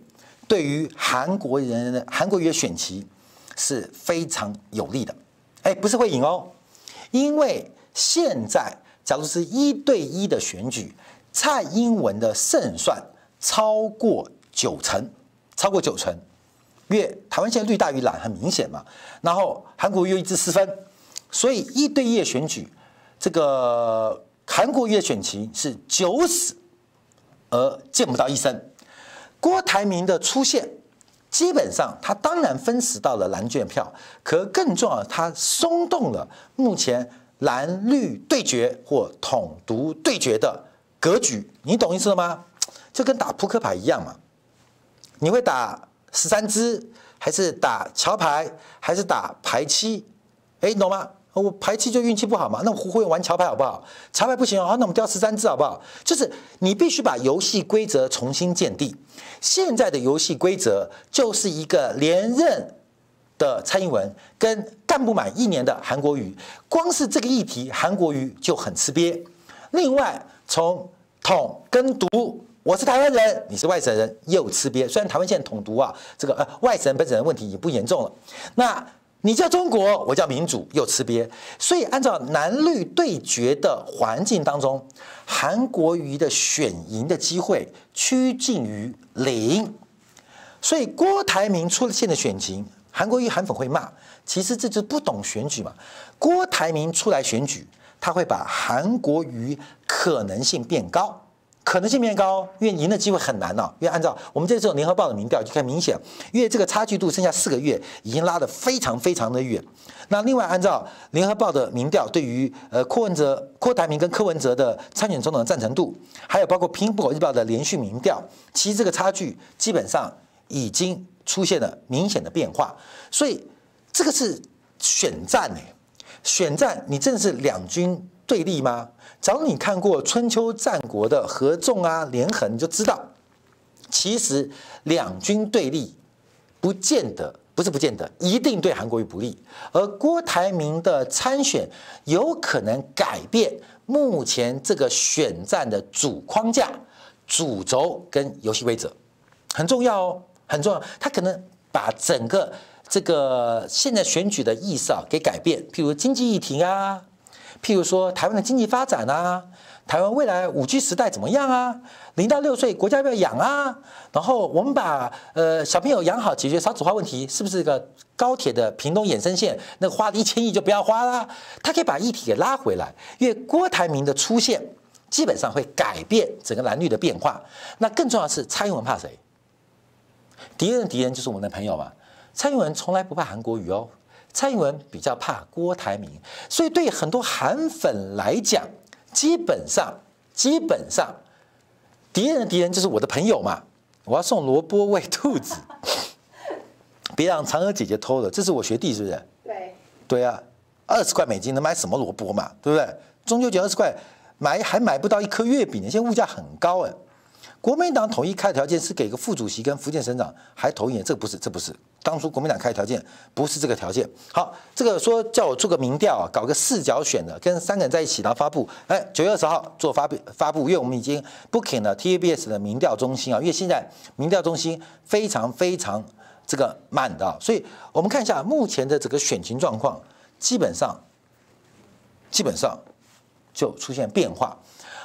对于韩国人韩国瑜的选情是非常有利的。哎，不是会赢哦，因为现在假如是一对一的选举，蔡英文的胜算超过九成，超过九成，因为台湾现在绿大于蓝很明显嘛。然后韩国又一直失分，所以一对一的选举。这个韩国瑜的选情是九死而见不到一生。郭台铭的出现，基本上他当然分食到了蓝券票，可更重要，他松动了目前蓝绿对决或统独对决的格局。你懂意思了吗？就跟打扑克牌一样嘛。你会打十三支，还是打桥牌，还是打牌七？哎，懂吗？我牌七就运气不好嘛，那我会玩桥牌好不好？桥牌不行啊，那我们掉十三支好不好？就是你必须把游戏规则重新建立。现在的游戏规则就是一个连任的蔡英文跟干不满一年的韩国瑜，光是这个议题，韩国瑜就很吃瘪。另外，从统跟独，我是台湾人，你是外省人，又吃瘪。虽然台湾现在统独啊，这个呃外省人本省人问题也不严重了，那。你叫中国，我叫民主，又吃瘪。所以按照蓝绿对决的环境当中，韩国瑜的选赢的机会趋近于零。所以郭台铭出现的选情，韩国瑜韩粉会骂，其实这就不懂选举嘛。郭台铭出来选举，他会把韩国瑜可能性变高。可能性变高，因为赢的机会很难了。因为按照我们这次联合报的民调就看明显，因为这个差距度剩下四个月，已经拉得非常非常的远。那另外按照联合报的民调，对于呃柯文哲、郭台铭跟柯文哲的参选总统的赞成度，还有包括苹果日报的连续民调，其实这个差距基本上已经出现了明显的变化。所以这个是选战呢，选战你真的是两军对立吗？只要你看过春秋战国的合纵啊、连横，你就知道，其实两军对立，不见得不是不见得一定对韩国瑜不利。而郭台铭的参选有可能改变目前这个选战的主框架、主轴跟游戏规则，很重要哦，很重要。他可能把整个这个现在选举的意思啊给改变，譬如经济议题啊。譬如说，台湾的经济发展啊，台湾未来五 G 时代怎么样啊？零到六岁国家要不要养啊？然后我们把呃小朋友养好，解决少子化问题，是不是这个高铁的屏东衍生线那个花了一千亿就不要花啦？他可以把议题给拉回来，因为郭台铭的出现基本上会改变整个蓝绿的变化。那更重要的是，蔡英文怕谁？敌人的敌人就是我们的朋友嘛。蔡英文从来不怕韩国瑜哦。蔡英文比较怕郭台铭，所以对很多韩粉来讲，基本上基本上敌人的敌人就是我的朋友嘛。我要送萝卜喂兔子，[LAUGHS] 别让嫦娥姐姐偷了。这是我学弟是不是？对对啊，二十块美金能买什么萝卜嘛？对不对？中秋节二十块买还买不到一颗月饼呢，现在物价很高哎。国民党统一开的条件是给个副主席跟福建省长还投一年，这个不是，这不是当初国民党开的条件，不是这个条件。好，这个说叫我做个民调啊，搞个四角选的，跟三个人在一起然后发布。哎，九月二十号做发布发布，因为我们已经 booking 了 TABS 的民调中心啊，因为现在民调中心非常非常这个满的啊，所以我们看一下目前的这个选情状况，基本上基本上就出现变化。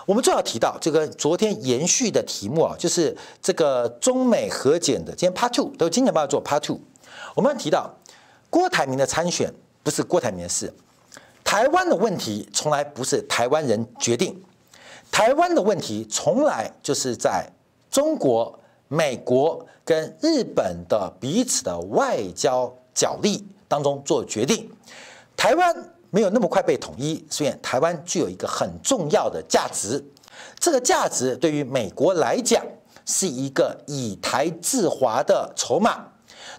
我们最要提到这个昨天延续的题目啊，就是这个中美和解的，今天 Part Two 都今天帮他做 Part Two。我们要提到郭台铭的参选不是郭台铭的事，台湾的问题从来不是台湾人决定，台湾的问题从来就是在中国、美国跟日本的彼此的外交角力当中做决定，台湾。没有那么快被统一，所以台湾具有一个很重要的价值。这个价值对于美国来讲是一个以台制华的筹码；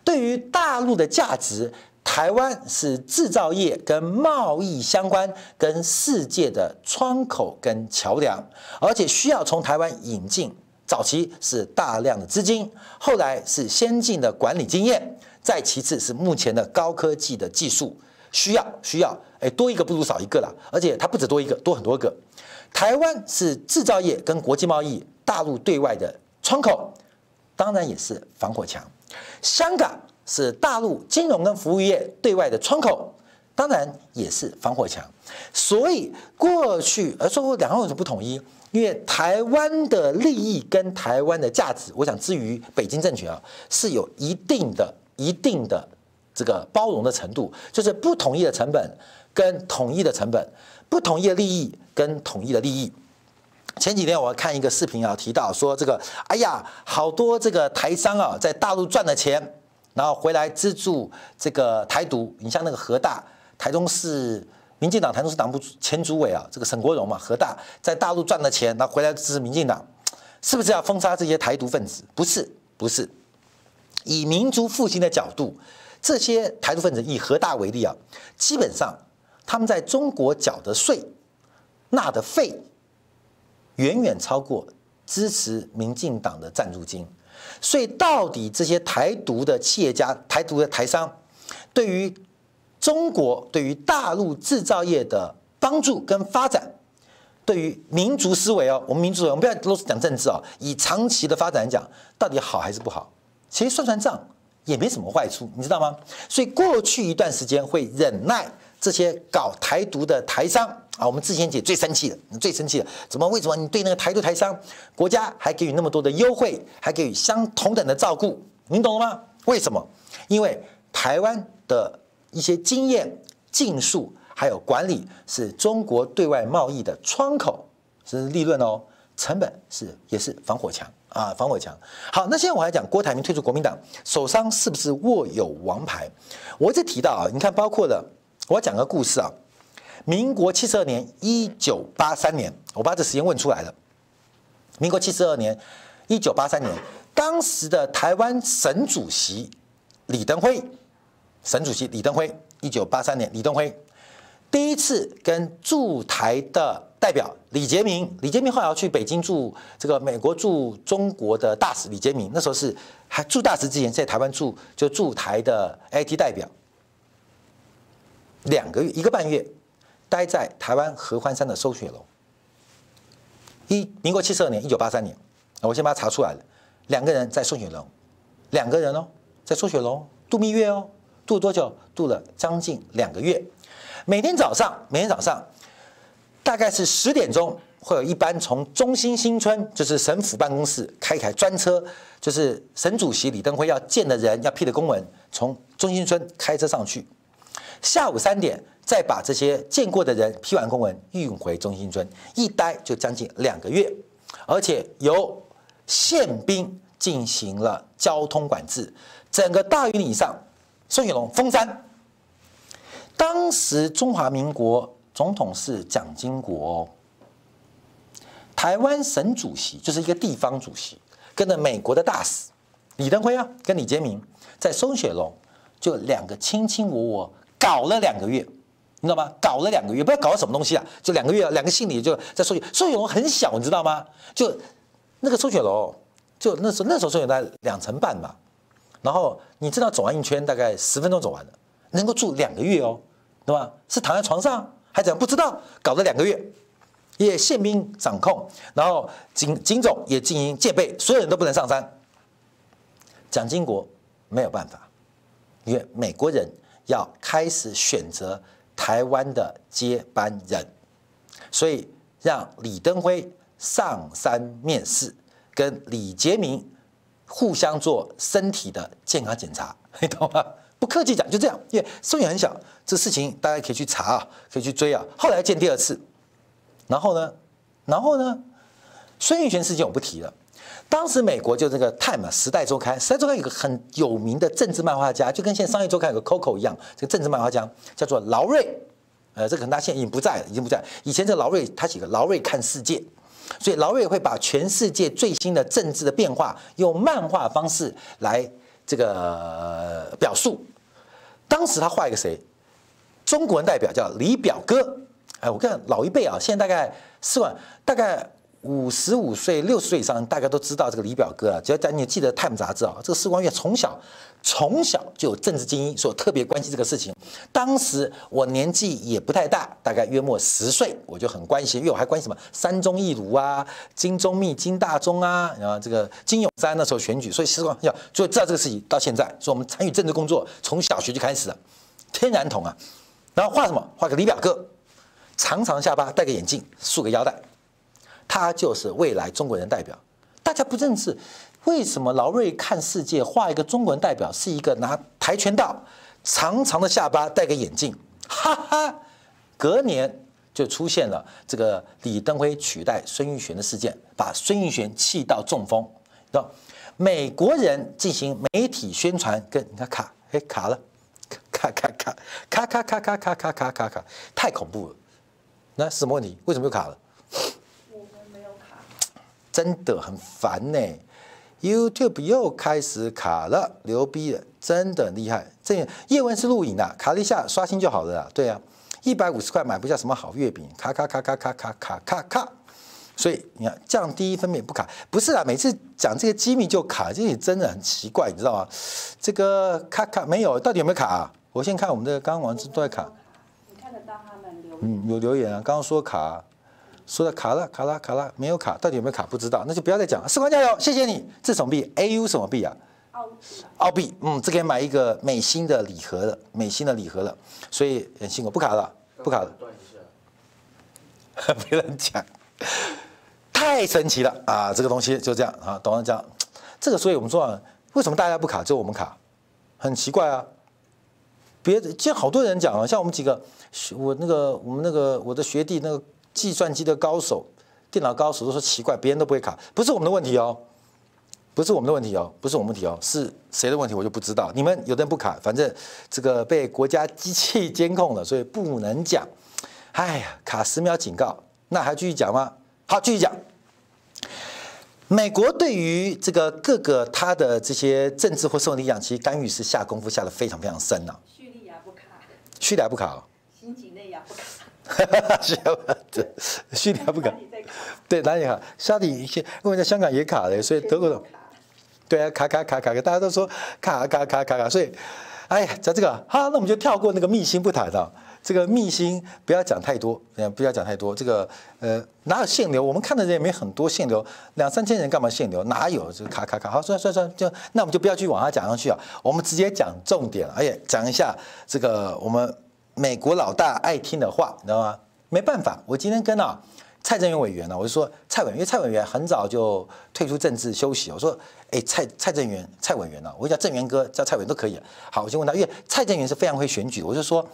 对于大陆的价值，台湾是制造业跟贸易相关、跟世界的窗口跟桥梁，而且需要从台湾引进。早期是大量的资金，后来是先进的管理经验，再其次是目前的高科技的技术。需要需要，哎，多一个不如少一个了。而且它不止多一个，多很多个。台湾是制造业跟国际贸易、大陆对外的窗口，当然也是防火墙。香港是大陆金融跟服务业对外的窗口，当然也是防火墙。所以过去而说两岸为什么不统一？因为台湾的利益跟台湾的价值，我想至于北京政权啊，是有一定的、一定的。这个包容的程度，就是不统一的成本跟统一的成本，不统一的利益跟统一的利益。前几天我看一个视频啊，提到说这个，哎呀，好多这个台商啊，在大陆赚了钱，然后回来资助这个台独。你像那个和大，台中市民进党台中市党部前主委啊，这个沈国荣嘛，和大在大陆赚了钱，然后回来支持民进党，是不是要封杀这些台独分子？不是，不是。以民族复兴的角度，这些台独分子以和大为例啊，基本上他们在中国缴的税、纳的费。远远超过支持民进党的赞助金，所以到底这些台独的企业家、台独的台商，对于中国、对于大陆制造业的帮助跟发展，对于民族思维哦，我们民族思维，我们不要都是讲政治哦，以长期的发展来讲，到底好还是不好？其实算算账也没什么坏处，你知道吗？所以过去一段时间会忍耐这些搞台独的台商。啊，我们志贤姐最生气的，你最生气的，怎么？为什么你对那个台独台商，国家还给予那么多的优惠，还给予相同等的照顾？您懂了吗？为什么？因为台湾的一些经验、技术还有管理，是中国对外贸易的窗口，是利润哦，成本是也是防火墙啊，防火墙。好，那现在我来讲郭台铭退出国民党，手上是不是握有王牌？我一直提到啊，你看，包括了我讲个故事啊。民国七十二年，一九八三年，我把这时间问出来了。民国七十二年，一九八三年，当时的台湾省主席李登辉，省主席李登辉，一九八三年，李登辉第一次跟驻台的代表李杰明，李杰明后来要去北京驻这个美国驻中国的大使李杰明，那时候是还驻大使之前在台湾驻就驻台的 IT 代表，两个月一个半月。待在台湾合欢山的松雪楼，一民国七十二年，一九八三年，我先把它查出来了。两个人在松雪楼，两个人哦，在松雪楼度蜜月哦，度多久？度了将近两个月。每天早上，每天早上大概是十点钟，会有一班从中心新村，就是省府办公室开一台专车，就是省主席李登辉要见的人要批的公文，从中心村开车上去。下午三点。再把这些见过的人批完公文运回中心村，一待就将近两个月，而且由宪兵进行了交通管制，整个大云以上，松雪龙封山。当时中华民国总统是蒋经国哦，台湾省主席就是一个地方主席，跟着美国的大使李登辉啊，跟李杰明在松雪楼就两个卿卿我我搞了两个月。你知道吗？搞了两个月，不知道搞了什么东西啊？就两个月，两个姓李就在松雪松雪楼很小，你知道吗？就那个松雪楼，就那时候那时候松雪楼在两层半嘛。然后你知道走完一圈大概十分钟走完了，能够住两个月哦，对吧？是躺在床上还怎样？不知道，搞了两个月，也宪兵掌控，然后警警总也进行戒备，所有人都不能上山。蒋经国没有办法，因为美国人要开始选择。台湾的接班人，所以让李登辉上山面试，跟李杰明互相做身体的健康检查，你懂吗？不客气讲，就这样，因为声音很小，这事情大家可以去查啊，可以去追啊。后来见第二次，然后呢，然后呢，孙运璇事件我不提了。当时美国就这个《Time》时代周刊，时代周刊有个很有名的政治漫画家，就跟现在商业周刊有个 Coco 一样，这个政治漫画家叫做劳瑞，呃，这个可能他现在已经不在了，已经不在。以前这劳瑞他写个《劳瑞看世界》，所以劳瑞会把全世界最新的政治的变化用漫画方式来这个表述。当时他画一个谁？中国人代表叫李表哥，哎，我看老一辈啊，现在大概四万，大概。五十五岁、六十岁以上，大家都知道这个李表哥啊。只要在你记得《Time》杂志啊，这个施光月从小从小就有政治精英，所特别关心这个事情。当时我年纪也不太大，大概约莫十岁，我就很关心，因为我还关心什么三中一鲁啊、金钟密、金大中啊，然后这个金永三那时候选举，所以施光要就知道这个事情到现在，所以我们参与政治工作从小学就开始了，天然统啊。然后画什么？画个李表哥，长长下巴，戴个眼镜，束个腰带。他就是未来中国人代表，大家不认识，为什么劳瑞看世界画一个中国人代表是一个拿跆拳道，长长的下巴，戴个眼镜，哈哈。隔年就出现了这个李登辉取代孙运璇的事件，把孙运璇气到中风。美国人进行媒体宣传，跟你看卡，哎卡了，卡卡卡卡卡卡卡卡卡卡卡卡，太恐怖了。那是什么问题？为什么又卡了？真的很烦呢。YouTube 又开始卡了，牛逼了，真的厉害。这叶问是录影的，卡了一下刷新就好了啦。对啊，一百五十块买不下什么好月饼，卡卡卡卡卡卡卡卡卡。所以你看，降低分辨不卡，不是啊，每次讲这些机密就卡，这也真的很奇怪，你知道吗？这个卡卡没有，到底有没有卡啊？我先看我们的刚刚网址都在卡。你看得到他们留言？嗯，有留言啊，刚刚说卡，说的卡了，卡了，卡了，没有卡，到底有没有卡？不知道，那就不要再讲了。士官加油，谢谢你。这什么币？AU 什么币啊？澳币。澳币，嗯，这可以买一个美心的礼盒了，美心的礼盒了，所以很辛苦，不卡了，不卡了。断一下。[LAUGHS] 没人讲。太神奇了啊！这个东西就这样啊，懂了讲。这个，所以我们说啊，为什么大家不卡，只有我们卡？很奇怪啊。别的，其实好多人讲啊，像我们几个，我那个，我们那个，我的学弟那个计算机的高手、电脑高手都说奇怪，别人都不会卡，不是我们的问题哦，不是我们的问题哦，不是我们的问题哦，是谁的问题我就不知道。你们有的人不卡，反正这个被国家机器监控了，所以不能讲。哎呀，卡十秒警告，那还继续讲吗？好，继续讲。美国对于这个各个他的这些政治或社会力量，其实干预是下功夫下的非常非常深呐。叙利亚不卡，叙利亚不卡哦。新几内亚不卡。哈哈哈，对，叙利亚不敢。对，哪里卡？沙地一些，因为在香港也卡了，所以德国的。对啊，卡卡卡卡卡，大家都说卡卡卡卡卡，所以，哎呀，讲这个，好，那我们就跳过那个秘辛不谈了。这个秘辛不要讲太多，嗯不要讲太多。这个呃，哪有限流？我们看的人也没很多限流，两三千人干嘛限流？哪有？这个卡卡卡。好，算算算，就那我们就不要去往下讲上去啊。我们直接讲重点，哎呀讲一下这个我们美国老大爱听的话，你知道吗？没办法，我今天跟啊蔡正元委员呢，我就说蔡委员，因为蔡委员很早就退出政治休息。我说，哎，蔡蔡正元，蔡委员呢，我叫正元哥，叫蔡委员都可以。好，我就问他，因为蔡正元是非常会选举，我就说。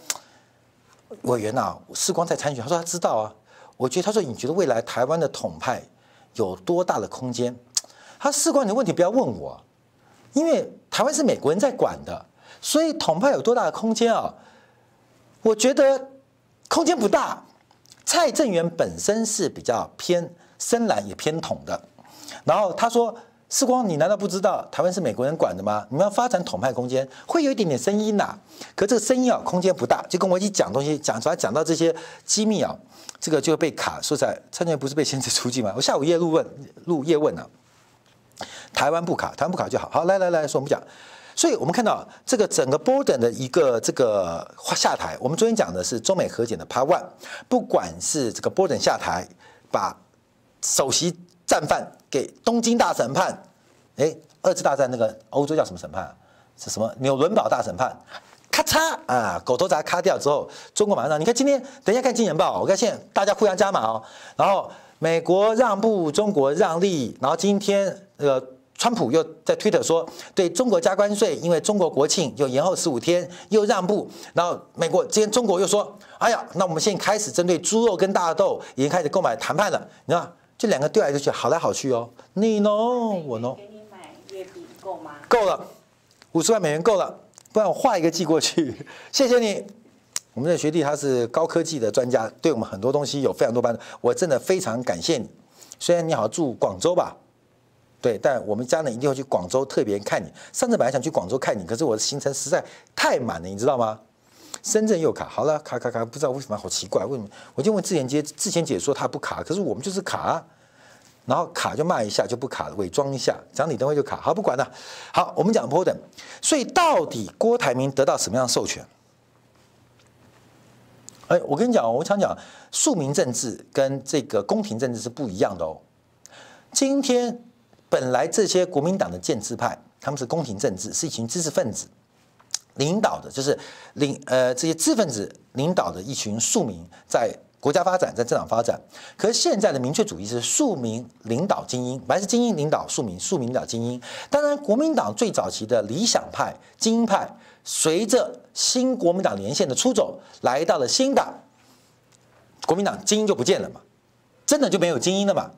委员呐，士光在参选，他说他知道啊。我觉得他说，你觉得未来台湾的统派有多大的空间？他说士光，你的问题不要问我，因为台湾是美国人在管的，所以统派有多大的空间啊？我觉得空间不大。蔡正元本身是比较偏深蓝也偏统的，然后他说。世光，你难道不知道台湾是美国人管的吗？你们要发展统派空间，会有一点点声音呐、可这个声音啊，空间不大，就跟我一起讲东西，讲出来讲到这些机密啊，这个就会被卡。说在，蔡正元不是被限制出境吗？我下午夜录问，录夜问、啊。台湾不卡，台湾不卡就好。好，来来来说，我们讲。所以我们看到这个整个 Biden 的一个这个下台，我们昨天讲的是中美和解的 Part One，不管是这个 Biden 下台，把首席战犯给东京大审判，哎，二次大战那个欧洲叫什么审判？是什么纽伦堡大审判？咔嚓啊，狗头铡咔掉之后，中国马上你看今天等一下看《金钱报》，我看现在大家互相加码哦。然后美国让步，中国让利。然后今天呃，川普又在推特说对中国加关税，因为中国国庆又延后十五天，又让步。然后美国今天中国又说，哎呀，那我们现在开始针对猪肉跟大豆已经开始购买谈判了，你知道。这两个对来对去，好来好去哦。你喏，我喏。给你买月饼够吗？够了，五十万美元够了，不然我画一个寄过去。谢谢你，[LAUGHS] 我们的学弟他是高科技的专家，对我们很多东西有非常多帮助，我真的非常感谢你。虽然你好像住广州吧，对，但我们家呢一定会去广州特别看你。上次本来想去广州看你，可是我的行程实在太满了，你知道吗？深圳又卡，好了，卡卡卡，不知道为什么，好奇怪，为什么？我就问志贤姐，志贤姐说她不卡，可是我们就是卡。然后卡就骂一下就不卡了，伪装一下，讲李登辉就卡，好不管了。好，我们讲 Biden，所以到底郭台铭得到什么样的授权？哎，我跟你讲，我想讲庶民政治跟这个宫廷政治是不一样的哦。今天本来这些国民党的建制派，他们是宫廷政治，是一群知识分子领导的，就是领呃这些知识分子领导的一群庶民在。国家发展在政党发展，可是现在的民粹主义是庶民领导精英，本来是精英领导庶民，庶民领导精英。当然，国民党最早期的理想派、精英派，随着新国民党连线的出走，来到了新党，国民党精英就不见了嘛，真的就没有精英了嘛？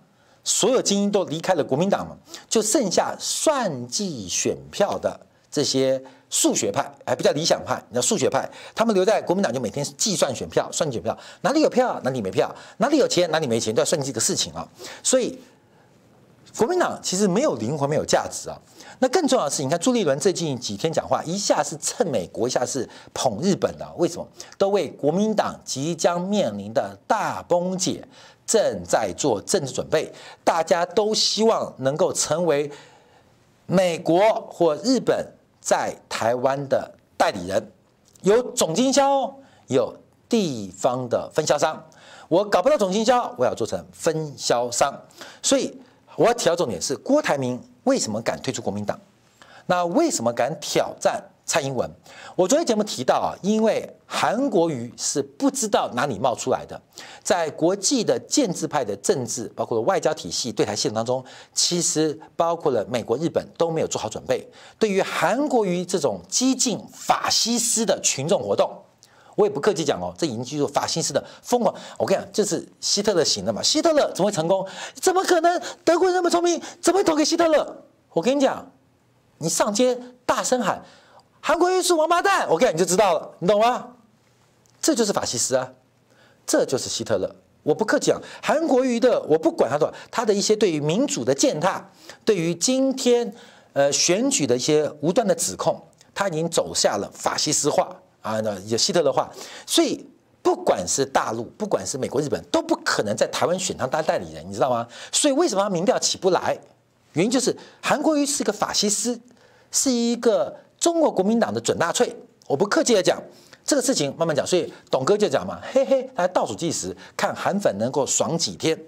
所有精英都离开了国民党嘛，就剩下算计选票的这些数学派，还比较理想派，你知道数学派，他们留在国民党就每天计算选票，算计选票，哪里有票，哪里没票，哪里有钱，哪里没钱，都要算计这个事情啊。所以国民党其实没有灵魂，没有价值啊。那更重要的是，你看朱立伦最近几天讲话，一下是蹭美国，一下是捧日本的，为什么？都为国民党即将面临的大崩解。正在做政治准备，大家都希望能够成为美国或日本在台湾的代理人，有总经销，有地方的分销商。我搞不到总经销，我要做成分销商。所以我要提到重点是，郭台铭为什么敢退出国民党？那为什么敢挑战？蔡英文，我昨天节目提到啊，因为韩国瑜是不知道哪里冒出来的，在国际的建制派的政治，包括外交体系对台系统当中，其实包括了美国、日本都没有做好准备。对于韩国瑜这种激进法西斯的群众活动，我也不客气讲哦，这已经进入法西斯的疯狂。我跟你讲，这是希特勒型的嘛？希特勒怎么会成功？怎么可能？德国人那么聪明，怎么会投给希特勒？我跟你讲，你上街大声喊。韩国瑜是王八蛋，我看你就知道了，你懂吗？这就是法西斯啊，这就是希特勒。我不客气讲，韩国瑜的，我不管他多少，他的一些对于民主的践踏，对于今天呃选举的一些无端的指控，他已经走下了法西斯化啊，那也希特勒化。所以不管是大陆，不管是美国、日本，都不可能在台湾选他当代理人，你知道吗？所以为什么他民调起不来？原因就是韩国瑜是一个法西斯，是一个。中国国民党的准大粹，我不客气的讲，这个事情慢慢讲。所以董哥就讲嘛，嘿嘿，他倒数计时，看韩粉能够爽几天。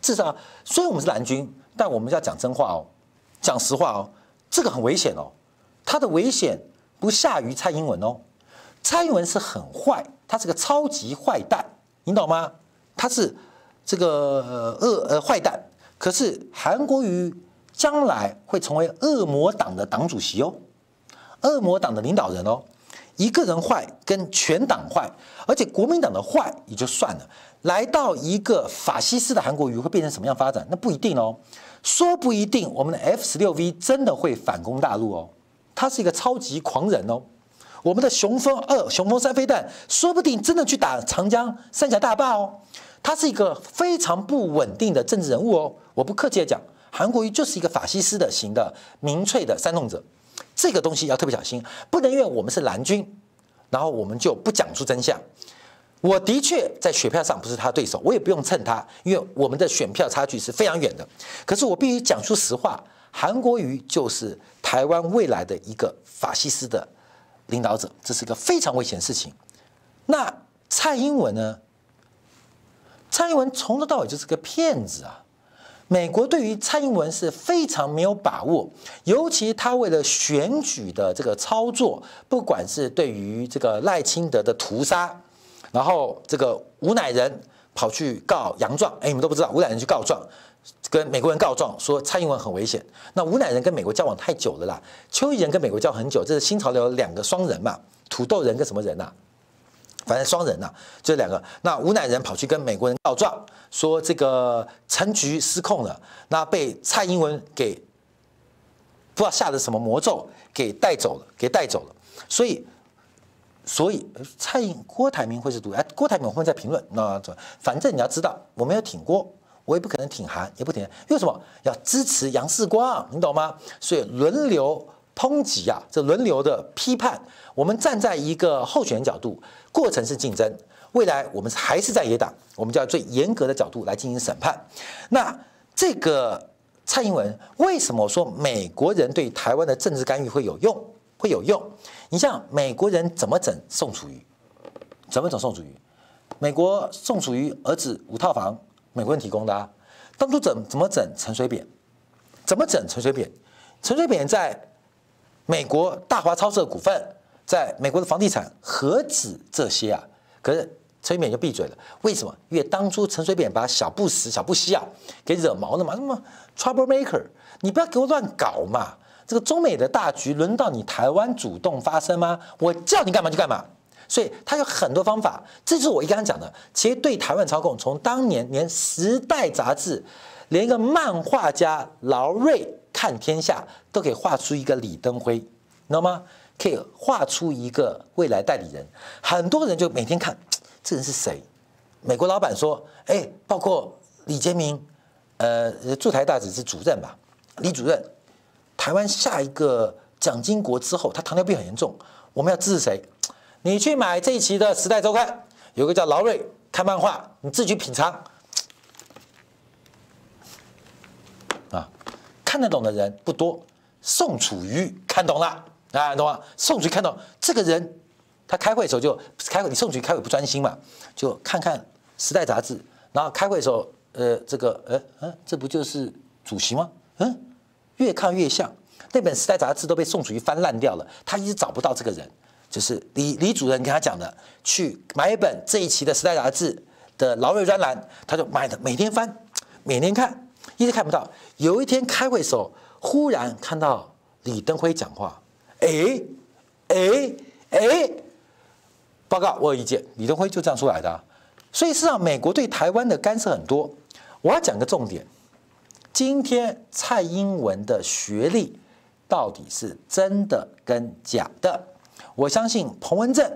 至少，虽然我们是蓝军，但我们要讲真话哦，讲实话哦，这个很危险哦。他的危险不下于蔡英文哦，蔡英文是很坏，他是个超级坏蛋，你懂吗？他是这个恶呃坏蛋，可是韩国瑜。将来会成为恶魔党的党主席哦，恶魔党的领导人哦，一个人坏跟全党坏，而且国民党的坏也就算了，来到一个法西斯的韩国瑜会变成什么样发展？那不一定哦，说不一定，我们的 F 十六 V 真的会反攻大陆哦，他是一个超级狂人哦，我们的雄风二、雄风三飞弹说不定真的去打长江三峡大坝哦，他是一个非常不稳定的政治人物哦，我不客气的讲。韩国瑜就是一个法西斯的型的民粹的煽动者，这个东西要特别小心，不能因为我们是蓝军，然后我们就不讲出真相。我的确在选票上不是他对手，我也不用蹭他，因为我们的选票差距是非常远的。可是我必须讲出实话，韩国瑜就是台湾未来的一个法西斯的领导者，这是一个非常危险的事情。那蔡英文呢？蔡英文从头到尾就是个骗子啊！美国对于蔡英文是非常没有把握，尤其他为了选举的这个操作，不管是对于这个赖清德的屠杀，然后这个吴乃仁跑去告杨状，哎，你们都不知道，吴乃仁去告状，跟美国人告状说蔡英文很危险。那吴乃仁跟美国交往太久了啦，邱义仁跟美国交往很久，这是新潮流两个双人嘛，土豆人跟什么人呐、啊？反正双人呐、啊，这两个。那吴乃仁跑去跟美国人告状，说这个陈菊失控了，那被蔡英文给不知道下的什么魔咒给带走了，给带走了。所以，所以蔡英郭台铭会是独，哎，郭台铭会在评论。那反正你要知道，我没有挺郭，我也不可能挺韩，也不挺。因为什么要支持杨世光？你懂吗？所以轮流抨击啊，这轮流的批判。我们站在一个候选角度。过程是竞争，未来我们还是在野党，我们就要最严格的角度来进行审判。那这个蔡英文为什么说美国人对台湾的政治干预会有用？会有用？你像美国人怎么整宋楚瑜？怎么整宋楚瑜？美国宋楚瑜儿子五套房，美国人提供的啊。当初怎怎么整陈水扁？怎么整陈水扁？陈水扁在美国大华超市的股份。在美国的房地产何止这些啊？可是陈水扁就闭嘴了，为什么？因为当初陈水扁把小布什、小布希啊给惹毛了嘛，那么 trouble maker，你不要给我乱搞嘛！这个中美的大局轮到你台湾主动发声吗？我叫你干嘛就干嘛。所以他有很多方法。这就是我一刚刚讲的，其实对台湾操控，从当年连《时代》杂志，连一个漫画家劳瑞看天下都可以画出一个李登辉，你知道吗？可以画出一个未来代理人，很多人就每天看这人是谁。美国老板说：“哎，包括李杰明，呃，驻台大使是主任吧？李主任，台湾下一个蒋经国之后，他糖尿病很严重，我们要支持谁？你去买这一期的《时代周刊》，有个叫劳瑞看漫画，你自己去品尝。看得懂的人不多。宋楚瑜看懂了。”啊，懂吗？宋楚瑜看到这个人，他开会的时候就开会，你宋楚瑜开会不专心嘛，就看看《时代》杂志，然后开会的时候，呃，这个，呃，嗯，这不就是主席吗？嗯，越看越像。那本《时代》杂志都被宋楚瑜翻烂掉了，他一直找不到这个人，就是李李主任跟他讲的，去买一本这一期的《时代》杂志的劳瑞专栏，他就买的，每天翻，每天看，一直看不到。有一天开会的时候，忽然看到李登辉讲话。哎，哎，哎，报告，我有意见。李登辉就这样出来的，所以事实上，美国对台湾的干涉很多。我要讲个重点：今天蔡英文的学历到底是真的跟假的？我相信彭文正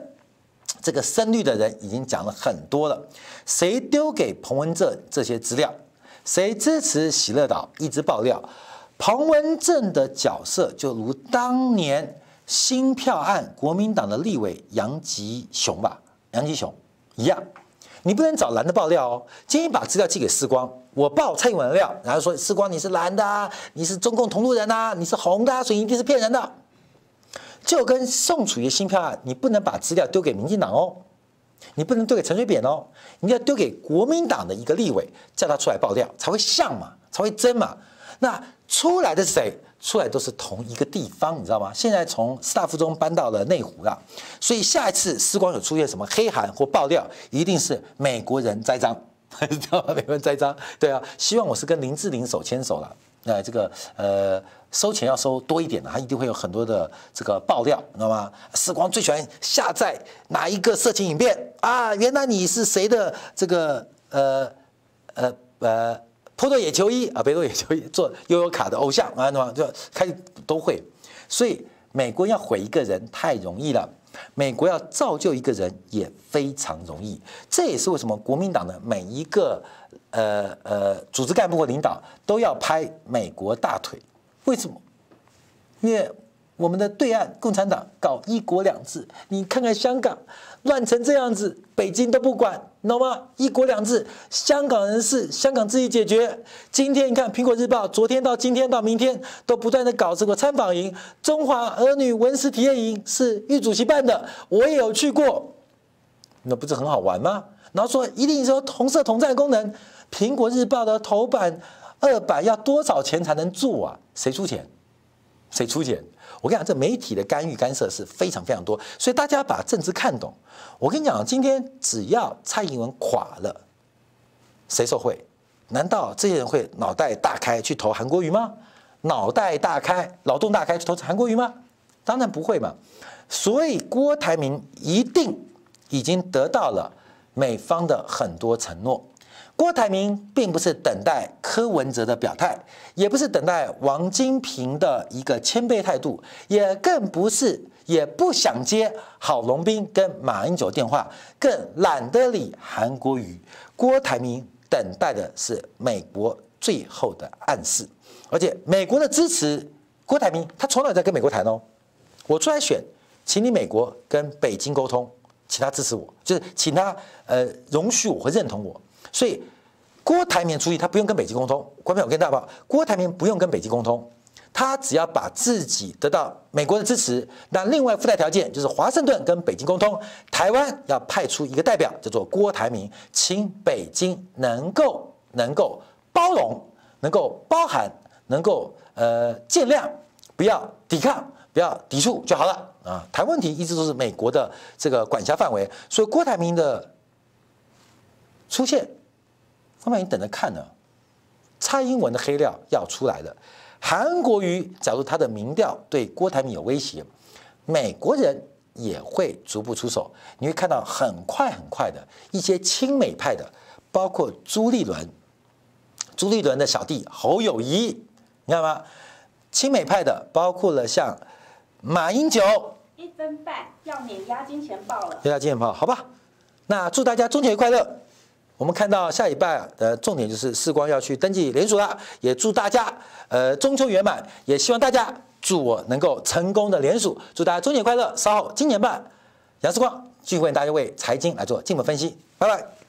这个深绿的人已经讲了很多了。谁丢给彭文正这些资料？谁支持喜乐岛一直爆料？彭文正的角色就如当年新票案国民党的立委杨吉雄吧，杨吉雄一样，你不能找蓝的爆料哦。今天把资料寄给世光，我爆蔡英文的料，然后说世光你是蓝的啊，你是中共同路人啊，你是红的啊，所以一定是骗人的。就跟宋楚瑜新票案，你不能把资料丢给民进党哦，你不能丢给陈水扁哦，你要丢给国民党的一个立委，叫他出来爆料才会像嘛，才会真嘛。那出来的是谁？出来都是同一个地方，你知道吗？现在从师大附中搬到了内湖了，所以下一次时光有出现什么黑函或爆料，一定是美国人栽赃，[LAUGHS] 知道吗？美国人栽赃，对啊。希望我是跟林志玲手牵手了，那这个呃收钱要收多一点的，他一定会有很多的这个爆料，你知道吗？时光最喜欢下载哪一个色情影片啊？原来你是谁的这个呃呃呃。波多野球衣啊，波多野球衣做悠游卡的偶像啊，那么就开都会，所以美国要毁一个人太容易了，美国要造就一个人也非常容易。这也是为什么国民党的每一个呃呃组织干部或领导都要拍美国大腿，为什么？因为我们的对岸共产党搞一国两制，你看看香港。乱成这样子，北京都不管，懂吗？一国两制，香港人事，香港自己解决。今天你看《苹果日报》，昨天到今天到明天都不断的搞这个参访营，中华儿女文史体验营是玉主席办的，我也有去过，那不是很好玩吗？然后说一定说红色统战功能，《苹果日报》的头版、二百要多少钱才能做啊？谁出钱？谁出钱？我跟你讲，这媒体的干预干涉是非常非常多，所以大家把政治看懂。我跟你讲，今天只要蔡英文垮了，谁受贿？难道这些人会脑袋大开去投韩国瑜吗？脑袋大开，脑洞大开去投韩国瑜吗？当然不会嘛。所以郭台铭一定已经得到了美方的很多承诺。郭台铭并不是等待柯文哲的表态，也不是等待王金平的一个谦卑态度，也更不是，也不想接郝龙斌跟马英九电话，更懒得理韩国瑜。郭台铭等待的是美国最后的暗示，而且美国的支持，郭台铭他从来在跟美国谈哦，我出来选，请你美国跟北京沟通，请他支持我，就是请他呃容许我或认同我。所以，郭台铭注意，他不用跟北京沟通。观众朋友，我跟大家报，郭台铭不用跟北京沟通，他只要把自己得到美国的支持，那另外附带条件就是华盛顿跟北京沟通，台湾要派出一个代表，叫做郭台铭，请北京能够能够包容，能够包含，能够呃见谅，不要抵抗，不要抵触就好了啊。台湾问题一直都是美国的这个管辖范围，所以郭台铭的出现。那么你等着看呢，蔡英文的黑料要出来了。韩国瑜，假如他的民调对郭台铭有威胁，美国人也会逐步出手，你会看到很快很快的一些亲美派的，包括朱立伦、朱立伦的小弟侯友谊，你知道吗？亲美派的包括了像马英九，一分半要免押金钱报了，押金钱报，好吧？那祝大家中秋节快乐！我们看到下礼拜的重点就是世光要去登记联署了，也祝大家呃中秋圆满，也希望大家祝我能够成功的联署，祝大家中秋快乐！稍后今年半杨世光继续为大家为财经来做进一步分析，拜拜。